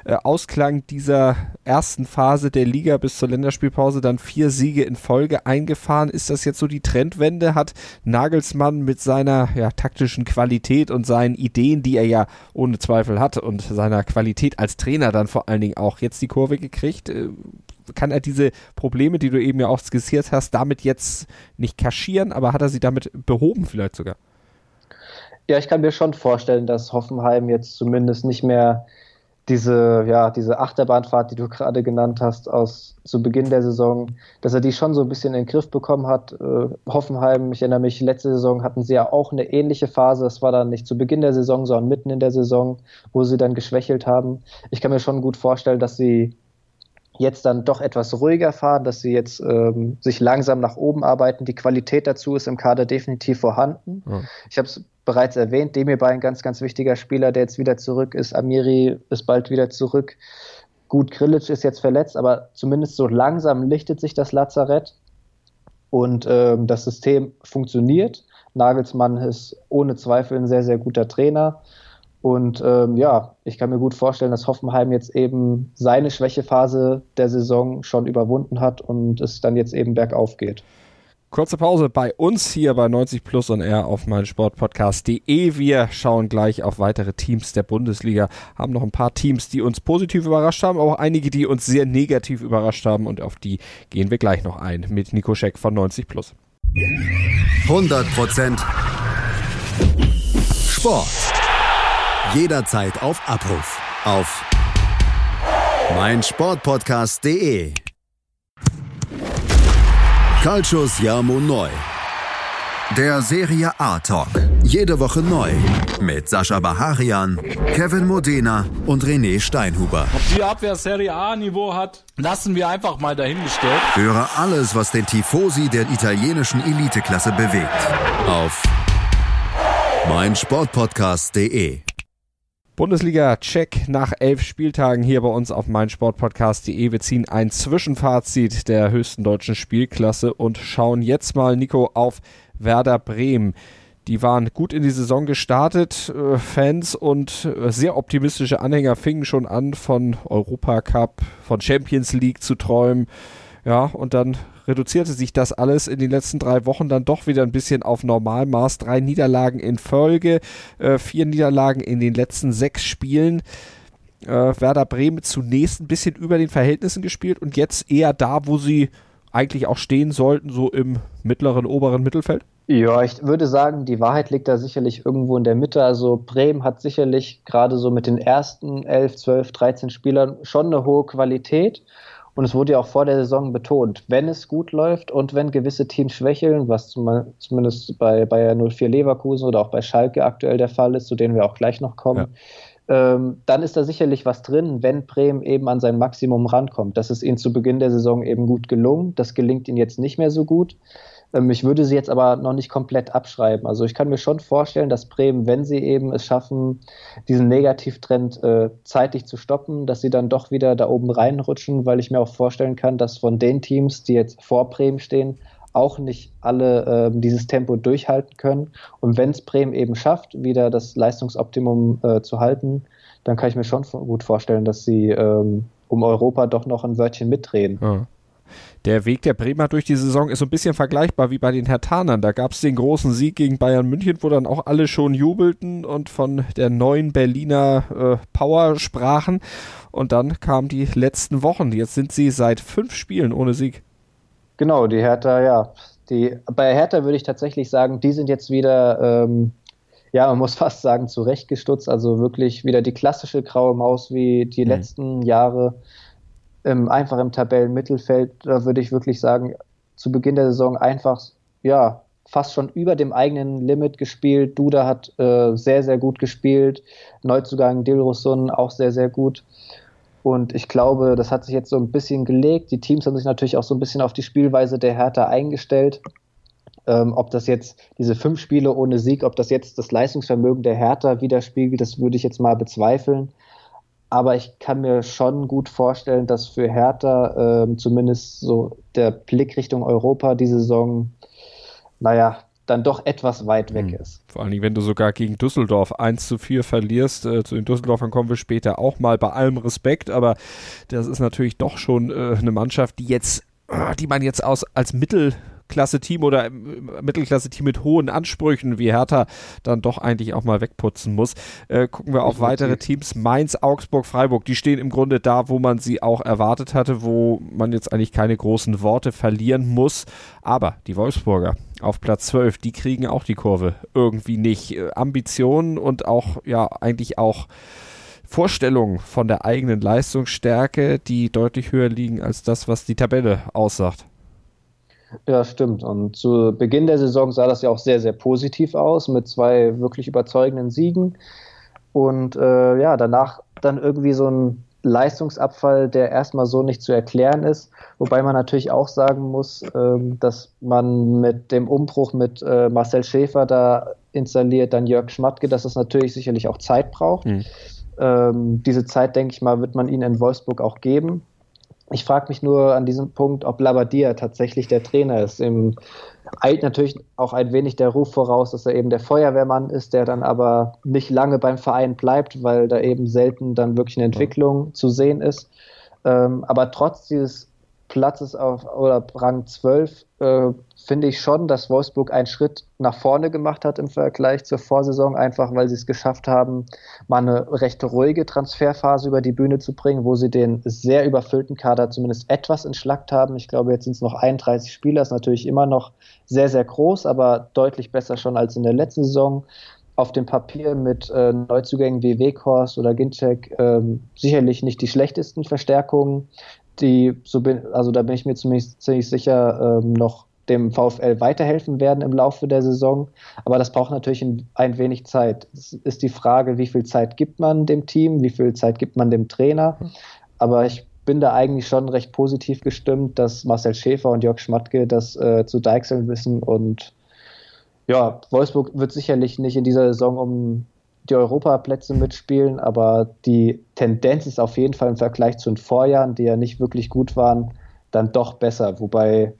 äh, Ausklang dieser ersten Phase der Liga bis zur Länderspielpause. Dann vier Siege in Folge eingefahren. Ist das jetzt so die Trendwende? Hat Nagelsmann mit seiner ja, taktischen Qualität und seinen Ideen, die er ja ohne Zweifel hat und seiner Qualität als Trainer dann vor allen Dingen auch jetzt die Kurve gekriegt? Äh, kann er diese Probleme, die du eben ja auch skizziert hast, damit jetzt nicht kaschieren, aber hat er sie damit behoben vielleicht sogar? Ja, ich kann mir schon vorstellen, dass Hoffenheim jetzt zumindest nicht mehr diese, ja, diese Achterbahnfahrt, die du gerade genannt hast, aus zu Beginn der Saison, dass er die schon so ein bisschen in den Griff bekommen hat. Äh, Hoffenheim, ich erinnere mich, letzte Saison hatten sie ja auch eine ähnliche Phase. Das war dann nicht zu Beginn der Saison, sondern mitten in der Saison, wo sie dann geschwächelt haben. Ich kann mir schon gut vorstellen, dass sie jetzt dann doch etwas ruhiger fahren, dass sie jetzt ähm, sich langsam nach oben arbeiten. Die Qualität dazu ist im Kader definitiv vorhanden. Ja. Ich habe es bereits erwähnt, Demir ein ganz, ganz wichtiger Spieler, der jetzt wieder zurück ist. Amiri ist bald wieder zurück. Gut, Grilic ist jetzt verletzt, aber zumindest so langsam lichtet sich das Lazarett und ähm, das System funktioniert. Nagelsmann ist ohne Zweifel ein sehr, sehr guter Trainer. Und ähm, ja, ich kann mir gut vorstellen, dass Hoffenheim jetzt eben seine Schwächephase der Saison schon überwunden hat und es dann jetzt eben bergauf geht. Kurze Pause bei uns hier bei 90 Plus und R auf meinsportpodcast.de. Wir schauen gleich auf weitere Teams der Bundesliga, haben noch ein paar Teams, die uns positiv überrascht haben, aber auch einige, die uns sehr negativ überrascht haben und auf die gehen wir gleich noch ein mit Nico Scheck von 90 Plus. 100% Sport. Jederzeit auf Abruf. auf meinsportpodcast.de. Calcius Jamo Neu. Der Serie A Talk. Jede Woche neu. Mit Sascha Baharian, Kevin Modena und René Steinhuber. Ob die Abwehr Serie A Niveau hat, lassen wir einfach mal dahingestellt. Höre alles, was den Tifosi der italienischen Eliteklasse bewegt. Auf meinsportpodcast.de. Bundesliga-Check nach elf Spieltagen hier bei uns auf meinsportpodcast.de. Wir ziehen ein Zwischenfazit der höchsten deutschen Spielklasse und schauen jetzt mal, Nico, auf Werder Bremen. Die waren gut in die Saison gestartet. Äh, Fans und äh, sehr optimistische Anhänger fingen schon an, von Europacup, von Champions League zu träumen. Ja, und dann reduzierte sich das alles in den letzten drei Wochen dann doch wieder ein bisschen auf Normalmaß. Drei Niederlagen in Folge, äh, vier Niederlagen in den letzten sechs Spielen. Äh, Werder Bremen zunächst ein bisschen über den Verhältnissen gespielt und jetzt eher da, wo sie eigentlich auch stehen sollten, so im mittleren, oberen Mittelfeld? Ja, ich würde sagen, die Wahrheit liegt da sicherlich irgendwo in der Mitte. Also Bremen hat sicherlich gerade so mit den ersten 11, 12, 13 Spielern schon eine hohe Qualität. Und es wurde ja auch vor der Saison betont, wenn es gut läuft und wenn gewisse Teams schwächeln, was zumindest bei Bayern 04 Leverkusen oder auch bei Schalke aktuell der Fall ist, zu denen wir auch gleich noch kommen, ja. ähm, dann ist da sicherlich was drin, wenn Bremen eben an sein Maximum rankommt. Das ist ihnen zu Beginn der Saison eben gut gelungen. Das gelingt ihnen jetzt nicht mehr so gut. Ähm, ich würde sie jetzt aber noch nicht komplett abschreiben. Also ich kann mir schon vorstellen, dass Bremen, wenn sie eben es schaffen, diesen Negativtrend äh, zeitig zu stoppen, dass sie dann doch wieder da oben reinrutschen, weil ich mir auch vorstellen kann, dass von den Teams, die jetzt vor Bremen stehen, auch nicht alle äh, dieses Tempo durchhalten können. Und wenn es Bremen eben schafft, wieder das Leistungsoptimum äh, zu halten, dann kann ich mir schon gut vorstellen, dass sie ähm, um Europa doch noch ein Wörtchen mitreden. Ja der Weg der Bremer durch die Saison ist so ein bisschen vergleichbar wie bei den Hertanern. Da gab es den großen Sieg gegen Bayern München, wo dann auch alle schon jubelten und von der neuen Berliner äh, Power sprachen. Und dann kamen die letzten Wochen. Jetzt sind sie seit fünf Spielen ohne Sieg. Genau, die Hertha, ja. Die, bei Hertha würde ich tatsächlich sagen, die sind jetzt wieder, ähm, ja, man muss fast sagen, zurechtgestutzt. Also wirklich wieder die klassische graue Maus wie die mhm. letzten Jahre ähm, einfach im Tabellenmittelfeld, da würde ich wirklich sagen, zu Beginn der Saison einfach, ja, fast schon über dem eigenen Limit gespielt. Duda hat äh, sehr, sehr gut gespielt. Neuzugang Dilrosun auch sehr, sehr gut. Und ich glaube, das hat sich jetzt so ein bisschen gelegt. Die Teams haben sich natürlich auch so ein bisschen auf die Spielweise der Hertha eingestellt. Ähm, ob das jetzt diese fünf Spiele ohne Sieg, ob das jetzt das Leistungsvermögen der Hertha widerspiegelt, das würde ich jetzt mal bezweifeln. Aber ich kann mir schon gut vorstellen, dass für Hertha äh, zumindest so der Blick Richtung Europa die Saison, naja, dann doch etwas weit weg hm. ist. Vor allem, wenn du sogar gegen Düsseldorf 1 zu 4 verlierst. Äh, zu den Düsseldorfern kommen wir später auch mal bei allem Respekt, aber das ist natürlich doch schon äh, eine Mannschaft, die jetzt, äh, die man jetzt aus, als Mittel Klasse-Team oder Mittelklasse-Team mit hohen Ansprüchen wie Hertha dann doch eigentlich auch mal wegputzen muss. Äh, gucken wir auf weitere Teams. Mainz, Augsburg, Freiburg, die stehen im Grunde da, wo man sie auch erwartet hatte, wo man jetzt eigentlich keine großen Worte verlieren muss. Aber die Wolfsburger auf Platz 12, die kriegen auch die Kurve irgendwie nicht. Äh, Ambitionen und auch, ja, eigentlich auch Vorstellungen von der eigenen Leistungsstärke, die deutlich höher liegen als das, was die Tabelle aussagt. Ja, stimmt. Und zu Beginn der Saison sah das ja auch sehr, sehr positiv aus mit zwei wirklich überzeugenden Siegen. Und äh, ja, danach dann irgendwie so ein Leistungsabfall, der erstmal so nicht zu erklären ist. Wobei man natürlich auch sagen muss, ähm, dass man mit dem Umbruch mit äh, Marcel Schäfer da installiert, dann Jörg Schmatke, dass es natürlich sicherlich auch Zeit braucht. Mhm. Ähm, diese Zeit, denke ich mal, wird man ihnen in Wolfsburg auch geben. Ich frage mich nur an diesem Punkt, ob Labadia tatsächlich der Trainer ist. Im eilt natürlich auch ein wenig der Ruf voraus, dass er eben der Feuerwehrmann ist, der dann aber nicht lange beim Verein bleibt, weil da eben selten dann wirklich eine Entwicklung zu sehen ist. Ähm, aber trotz dieses Platzes auf oder Rang 12 äh, finde ich schon, dass Wolfsburg einen Schritt nach vorne gemacht hat im Vergleich zur Vorsaison, einfach weil sie es geschafft haben, mal eine recht ruhige Transferphase über die Bühne zu bringen, wo sie den sehr überfüllten Kader zumindest etwas entschlackt haben. Ich glaube, jetzt sind es noch 31 Spieler, ist natürlich immer noch sehr, sehr groß, aber deutlich besser schon als in der letzten Saison. auf dem Papier mit äh, Neuzugängen wie Weghorst oder Ginczek ähm, sicherlich nicht die schlechtesten Verstärkungen, die, so bin, also da bin ich mir zumindest ziemlich sicher, ähm, noch dem VfL weiterhelfen werden im Laufe der Saison. Aber das braucht natürlich ein, ein, wenig Zeit. Es ist die Frage, wie viel Zeit gibt man dem Team, wie viel Zeit gibt man dem Trainer. Aber ich bin da eigentlich schon recht positiv gestimmt, dass Marcel Schäfer und Jörg Schmatke das äh, zu deichseln wissen und ja, Wolfsburg wird sicherlich nicht in dieser Saison um die Europaplätze mitspielen, aber die Tendenz ist auf jeden Fall im Vergleich zu den Vorjahren, die ja nicht wirklich gut waren, dann doch besser. Wobei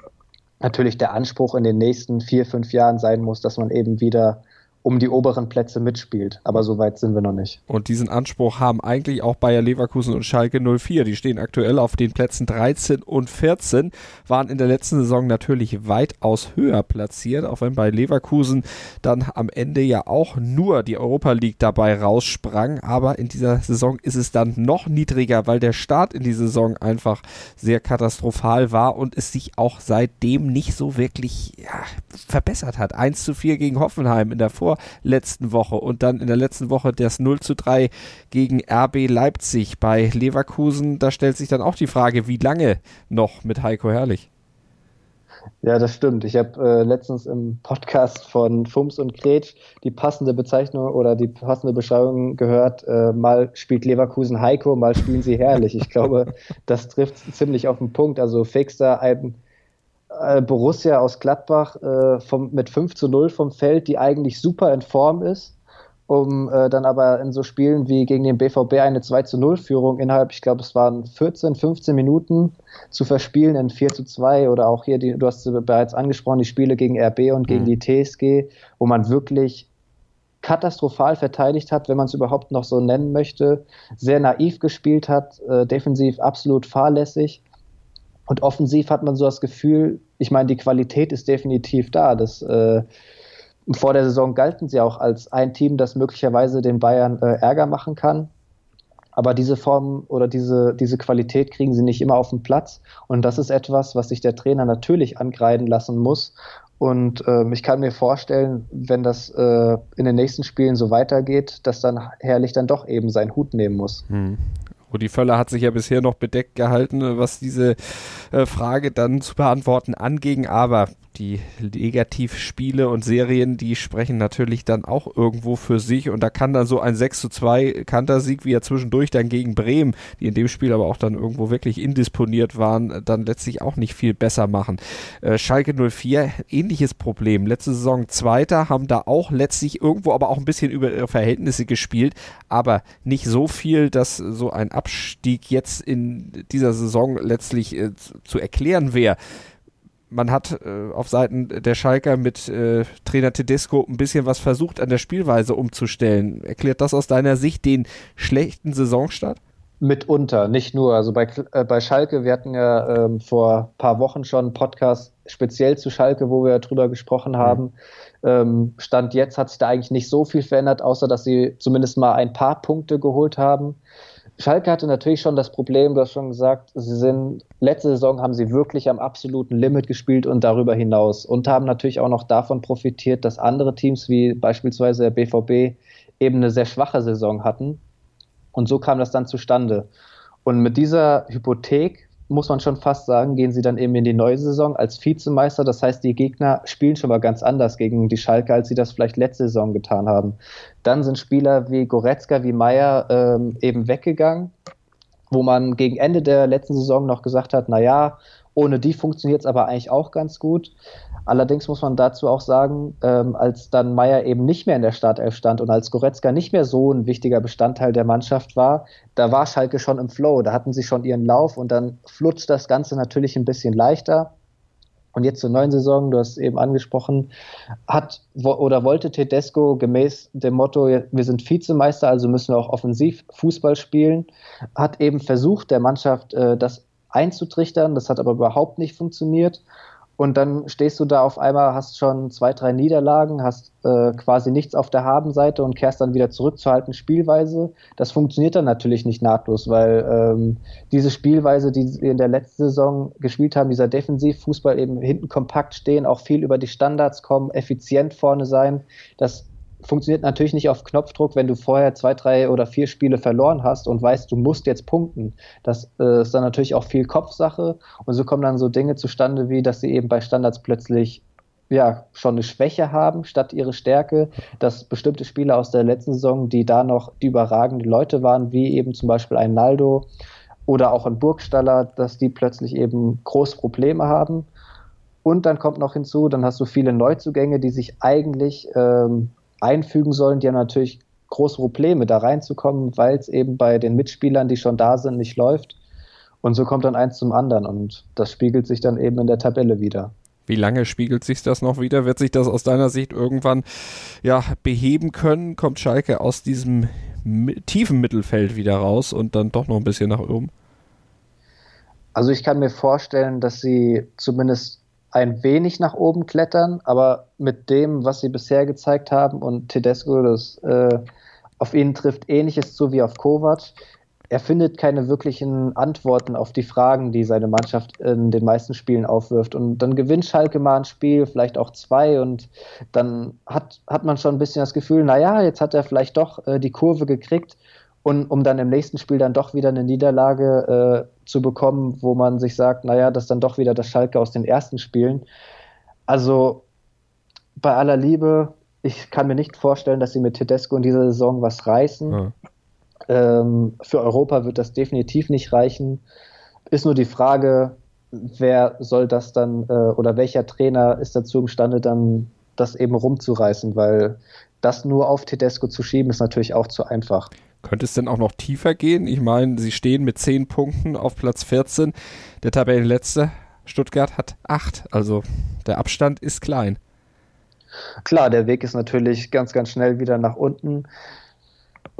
natürlich der Anspruch in den nächsten vier, fünf Jahren sein muss, dass man eben wieder um die oberen Plätze mitspielt. Aber so weit sind wir noch nicht. Und diesen Anspruch haben eigentlich auch Bayer Leverkusen und Schalke 04. Die stehen aktuell auf den Plätzen 13 und 14, waren in der letzten Saison natürlich weitaus höher platziert, auch wenn bei Leverkusen dann am Ende ja auch nur die Europa League dabei raussprang. Aber in dieser Saison ist es dann noch niedriger, weil der Start in die Saison einfach sehr katastrophal war und es sich auch seitdem nicht so wirklich ja, verbessert hat. 1 zu 4 gegen Hoffenheim in der Vor letzten Woche und dann in der letzten Woche das 0 zu 3 gegen RB Leipzig bei Leverkusen. Da stellt sich dann auch die Frage, wie lange noch mit Heiko Herrlich? Ja, das stimmt. Ich habe äh, letztens im Podcast von Fums und Kretsch die passende Bezeichnung oder die passende Beschreibung gehört. Äh, mal spielt Leverkusen Heiko, mal spielen sie herrlich. Ich glaube, das trifft ziemlich auf den Punkt. Also Fixer ein äh, Borussia aus Gladbach äh, vom, mit 5 zu 0 vom Feld, die eigentlich super in Form ist, um äh, dann aber in so Spielen wie gegen den BVB eine 2 zu 0 Führung innerhalb, ich glaube, es waren 14, 15 Minuten zu verspielen in 4 zu 2 oder auch hier, die, du hast bereits angesprochen, die Spiele gegen RB und gegen mhm. die TSG, wo man wirklich katastrophal verteidigt hat, wenn man es überhaupt noch so nennen möchte, sehr naiv gespielt hat, äh, defensiv absolut fahrlässig und offensiv hat man so das Gefühl, ich meine, die Qualität ist definitiv da. Das, äh, vor der Saison galten sie auch als ein Team, das möglicherweise den Bayern äh, Ärger machen kann. Aber diese Form oder diese, diese Qualität kriegen sie nicht immer auf den Platz. Und das ist etwas, was sich der Trainer natürlich angreifen lassen muss. Und ähm, ich kann mir vorstellen, wenn das äh, in den nächsten Spielen so weitergeht, dass dann Herrlich dann doch eben seinen Hut nehmen muss. Hm. Rudi Völler hat sich ja bisher noch bedeckt gehalten, was diese äh, Frage dann zu beantworten anging, aber die Negativspiele und Serien, die sprechen natürlich dann auch irgendwo für sich und da kann dann so ein 6 zu 2 Kantersieg, wie er zwischendurch dann gegen Bremen, die in dem Spiel aber auch dann irgendwo wirklich indisponiert waren, dann letztlich auch nicht viel besser machen. Äh, Schalke 04, ähnliches Problem. Letzte Saison Zweiter, haben da auch letztlich irgendwo aber auch ein bisschen über ihre Verhältnisse gespielt, aber nicht so viel, dass so ein Abstieg jetzt in dieser Saison letztlich äh, zu erklären wäre man hat äh, auf Seiten der Schalker mit äh, Trainer Tedesco ein bisschen was versucht, an der Spielweise umzustellen. Erklärt das aus deiner Sicht den schlechten Saisonstart? Mitunter, nicht nur. Also bei, äh, bei Schalke, wir hatten ja ähm, vor ein paar Wochen schon einen Podcast speziell zu Schalke, wo wir drüber gesprochen mhm. haben. Mhm. Ähm, Stand jetzt hat sich da eigentlich nicht so viel verändert, außer dass sie zumindest mal ein paar Punkte geholt haben. Schalke hatte natürlich schon das Problem, du hast schon gesagt, sie sind, letzte Saison haben sie wirklich am absoluten Limit gespielt und darüber hinaus und haben natürlich auch noch davon profitiert, dass andere Teams wie beispielsweise der BVB eben eine sehr schwache Saison hatten. Und so kam das dann zustande. Und mit dieser Hypothek muss man schon fast sagen, gehen sie dann eben in die neue Saison als Vizemeister. Das heißt, die Gegner spielen schon mal ganz anders gegen die Schalke, als sie das vielleicht letzte Saison getan haben. Dann sind Spieler wie Goretzka, wie Meier ähm, eben weggegangen, wo man gegen Ende der letzten Saison noch gesagt hat, na ja, ohne die funktioniert es aber eigentlich auch ganz gut. Allerdings muss man dazu auch sagen, ähm, als dann Meier eben nicht mehr in der Startelf stand und als Goretzka nicht mehr so ein wichtiger Bestandteil der Mannschaft war, da war Schalke schon im Flow, da hatten sie schon ihren Lauf und dann flutscht das Ganze natürlich ein bisschen leichter. Und jetzt zur neuen Saison, du hast es eben angesprochen, hat oder wollte Tedesco gemäß dem Motto, wir sind Vizemeister, also müssen wir auch offensiv Fußball spielen, hat eben versucht, der Mannschaft äh, das einzutrichtern, das hat aber überhaupt nicht funktioniert. Und dann stehst du da auf einmal, hast schon zwei, drei Niederlagen, hast äh, quasi nichts auf der Habenseite und kehrst dann wieder zurück zur alten Spielweise. Das funktioniert dann natürlich nicht nahtlos, weil ähm, diese Spielweise, die wir in der letzten Saison gespielt haben, dieser Defensivfußball eben hinten kompakt stehen, auch viel über die Standards kommen, effizient vorne sein, das funktioniert natürlich nicht auf Knopfdruck, wenn du vorher zwei, drei oder vier Spiele verloren hast und weißt, du musst jetzt punkten. Das äh, ist dann natürlich auch viel Kopfsache und so kommen dann so Dinge zustande, wie dass sie eben bei Standards plötzlich ja schon eine Schwäche haben statt ihre Stärke, dass bestimmte Spieler aus der letzten Saison, die da noch die überragenden Leute waren, wie eben zum Beispiel ein Naldo oder auch ein Burgstaller, dass die plötzlich eben große Probleme haben. Und dann kommt noch hinzu, dann hast du viele Neuzugänge, die sich eigentlich ähm, einfügen sollen. Die haben natürlich große Probleme, da reinzukommen, weil es eben bei den Mitspielern, die schon da sind, nicht läuft. Und so kommt dann eins zum anderen und das spiegelt sich dann eben in der Tabelle wieder. Wie lange spiegelt sich das noch wieder? Wird sich das aus deiner Sicht irgendwann ja, beheben können? Kommt Schalke aus diesem tiefen Mittelfeld wieder raus und dann doch noch ein bisschen nach oben? Also ich kann mir vorstellen, dass sie zumindest ein wenig nach oben klettern, aber mit dem, was sie bisher gezeigt haben und Tedesco, das äh, auf ihn trifft ähnliches zu wie auf Kovac, er findet keine wirklichen Antworten auf die Fragen, die seine Mannschaft in den meisten Spielen aufwirft. Und dann gewinnt Schalke mal ein Spiel, vielleicht auch zwei, und dann hat, hat man schon ein bisschen das Gefühl, naja, jetzt hat er vielleicht doch äh, die Kurve gekriegt. Und um dann im nächsten Spiel dann doch wieder eine Niederlage äh, zu bekommen, wo man sich sagt, naja, das ist dann doch wieder das Schalke aus den ersten Spielen. Also bei aller Liebe, ich kann mir nicht vorstellen, dass sie mit Tedesco in dieser Saison was reißen. Ja. Ähm, für Europa wird das definitiv nicht reichen. Ist nur die Frage, wer soll das dann äh, oder welcher Trainer ist dazu imstande, dann das eben rumzureißen, weil das nur auf Tedesco zu schieben, ist natürlich auch zu einfach. Könnte es denn auch noch tiefer gehen? Ich meine, sie stehen mit 10 Punkten auf Platz 14. Der Tabellenletzte, Stuttgart, hat 8. Also der Abstand ist klein. Klar, der Weg ist natürlich ganz, ganz schnell wieder nach unten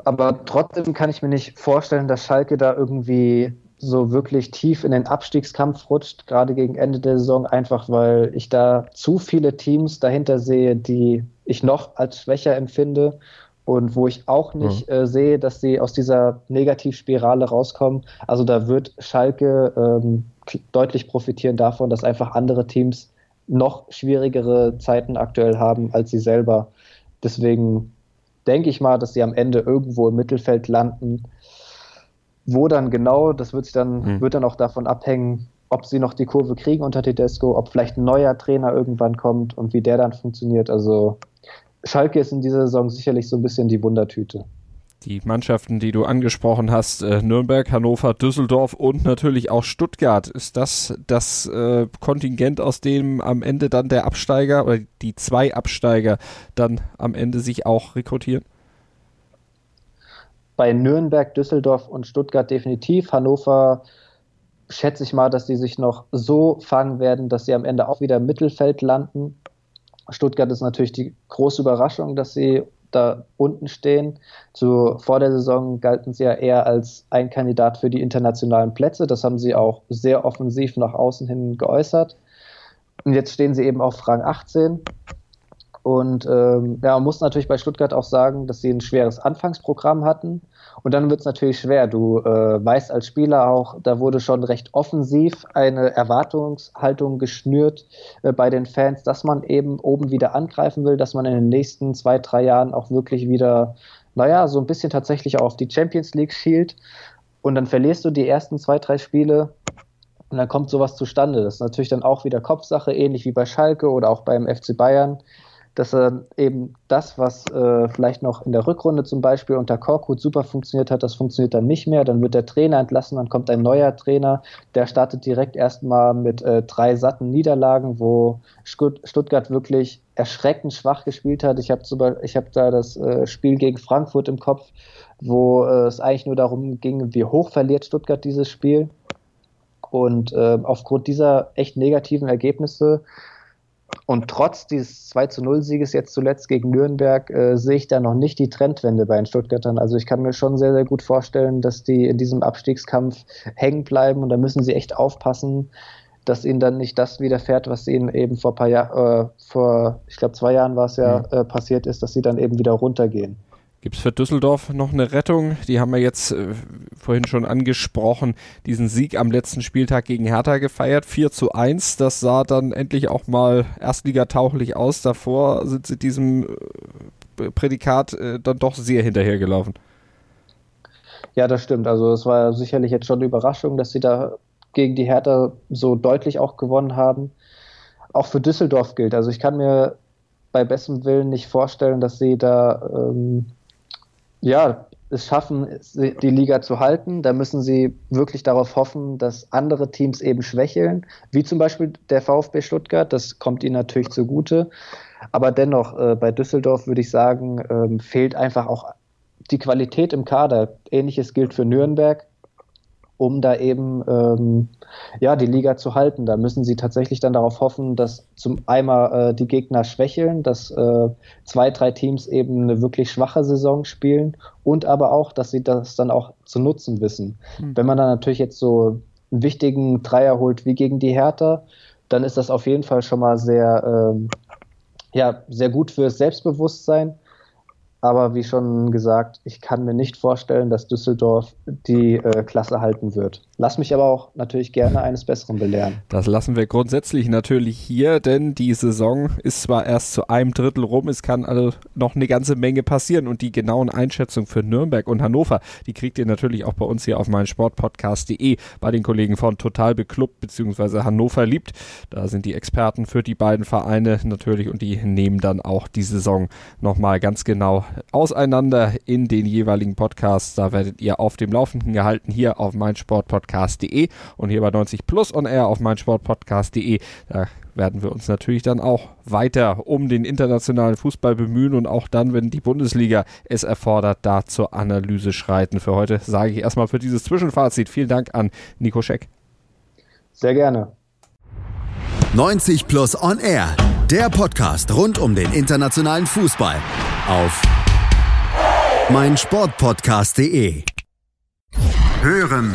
aber trotzdem kann ich mir nicht vorstellen, dass Schalke da irgendwie so wirklich tief in den Abstiegskampf rutscht, gerade gegen Ende der Saison, einfach weil ich da zu viele Teams dahinter sehe, die ich noch als schwächer empfinde und wo ich auch nicht mhm. äh, sehe, dass sie aus dieser Negativspirale rauskommen. Also da wird Schalke ähm, deutlich profitieren davon, dass einfach andere Teams noch schwierigere Zeiten aktuell haben als sie selber. Deswegen denke ich mal, dass sie am Ende irgendwo im Mittelfeld landen. Wo dann genau, das wird, dann, hm. wird dann auch davon abhängen, ob sie noch die Kurve kriegen unter Tedesco, ob vielleicht ein neuer Trainer irgendwann kommt und wie der dann funktioniert. Also Schalke ist in dieser Saison sicherlich so ein bisschen die Wundertüte die Mannschaften, die du angesprochen hast, äh, Nürnberg, Hannover, Düsseldorf und natürlich auch Stuttgart. Ist das das äh, Kontingent, aus dem am Ende dann der Absteiger oder die zwei Absteiger dann am Ende sich auch rekrutieren? Bei Nürnberg, Düsseldorf und Stuttgart definitiv. Hannover schätze ich mal, dass sie sich noch so fangen werden, dass sie am Ende auch wieder im Mittelfeld landen. Stuttgart ist natürlich die große Überraschung, dass sie da unten stehen. Zu, vor der Saison galten sie ja eher als ein Kandidat für die internationalen Plätze. Das haben sie auch sehr offensiv nach außen hin geäußert. Und jetzt stehen sie eben auf Rang 18. Und ähm, ja, man muss natürlich bei Stuttgart auch sagen, dass sie ein schweres Anfangsprogramm hatten. Und dann wird es natürlich schwer. Du äh, weißt als Spieler auch, da wurde schon recht offensiv eine Erwartungshaltung geschnürt äh, bei den Fans, dass man eben oben wieder angreifen will, dass man in den nächsten zwei, drei Jahren auch wirklich wieder, naja, so ein bisschen tatsächlich auch auf die Champions League schielt. Und dann verlierst du die ersten zwei, drei Spiele und dann kommt sowas zustande. Das ist natürlich dann auch wieder Kopfsache, ähnlich wie bei Schalke oder auch beim FC Bayern dass er eben das, was äh, vielleicht noch in der Rückrunde zum Beispiel unter Korkut super funktioniert hat, das funktioniert dann nicht mehr. Dann wird der Trainer entlassen, dann kommt ein neuer Trainer, der startet direkt erstmal mit äh, drei satten Niederlagen, wo Stuttgart wirklich erschreckend schwach gespielt hat. Ich habe hab da das äh, Spiel gegen Frankfurt im Kopf, wo äh, es eigentlich nur darum ging, wie hoch verliert Stuttgart dieses Spiel. Und äh, aufgrund dieser echt negativen Ergebnisse und trotz dieses 2 zu 0 Sieges jetzt zuletzt gegen Nürnberg äh, sehe ich da noch nicht die Trendwende bei den Stuttgartern. Also ich kann mir schon sehr, sehr gut vorstellen, dass die in diesem Abstiegskampf hängen bleiben und da müssen sie echt aufpassen, dass ihnen dann nicht das widerfährt, was ihnen eben vor paar Jahren, äh, vor, ich glaube zwei Jahren war es ja, mhm. äh, passiert ist, dass sie dann eben wieder runtergehen. Gibt es für Düsseldorf noch eine Rettung? Die haben wir jetzt äh, vorhin schon angesprochen, diesen Sieg am letzten Spieltag gegen Hertha gefeiert, 4 zu 1. Das sah dann endlich auch mal erstligatauchlich aus. Davor sind sie diesem äh, Prädikat äh, dann doch sehr hinterhergelaufen. Ja, das stimmt. Also es war sicherlich jetzt schon eine Überraschung, dass sie da gegen die Hertha so deutlich auch gewonnen haben. Auch für Düsseldorf gilt. Also ich kann mir bei bestem Willen nicht vorstellen, dass sie da ähm, ja, es schaffen, die Liga zu halten. Da müssen sie wirklich darauf hoffen, dass andere Teams eben schwächeln, wie zum Beispiel der VfB Stuttgart. Das kommt ihnen natürlich zugute. Aber dennoch, äh, bei Düsseldorf würde ich sagen, ähm, fehlt einfach auch die Qualität im Kader. Ähnliches gilt für Nürnberg um da eben ähm, ja, die Liga zu halten. Da müssen sie tatsächlich dann darauf hoffen, dass zum einmal äh, die Gegner schwächeln, dass äh, zwei, drei Teams eben eine wirklich schwache Saison spielen und aber auch, dass sie das dann auch zu nutzen wissen. Mhm. Wenn man dann natürlich jetzt so einen wichtigen Dreier holt wie gegen die Hertha, dann ist das auf jeden Fall schon mal sehr, ähm, ja, sehr gut fürs Selbstbewusstsein. Aber wie schon gesagt, ich kann mir nicht vorstellen, dass Düsseldorf die äh, Klasse halten wird. Lass mich aber auch natürlich gerne eines Besseren belehren. Das lassen wir grundsätzlich natürlich hier, denn die Saison ist zwar erst zu einem Drittel rum, es kann also noch eine ganze Menge passieren und die genauen Einschätzungen für Nürnberg und Hannover, die kriegt ihr natürlich auch bei uns hier auf meinsportpodcast.de bei den Kollegen von Total Beklubbt bzw. Hannover liebt. Da sind die Experten für die beiden Vereine natürlich und die nehmen dann auch die Saison nochmal ganz genau auseinander in den jeweiligen Podcasts. Da werdet ihr auf dem Laufenden gehalten hier auf meinsportpodcast meinsportpodcast.de und hier bei 90 Plus on Air auf meinsportpodcast.de. Da werden wir uns natürlich dann auch weiter um den internationalen Fußball bemühen und auch dann, wenn die Bundesliga es erfordert, da zur Analyse schreiten. Für heute sage ich erstmal für dieses Zwischenfazit vielen Dank an Nico Scheck. Sehr gerne. 90 Plus on Air, der Podcast rund um den internationalen Fußball auf meinsportpodcast.de. Hören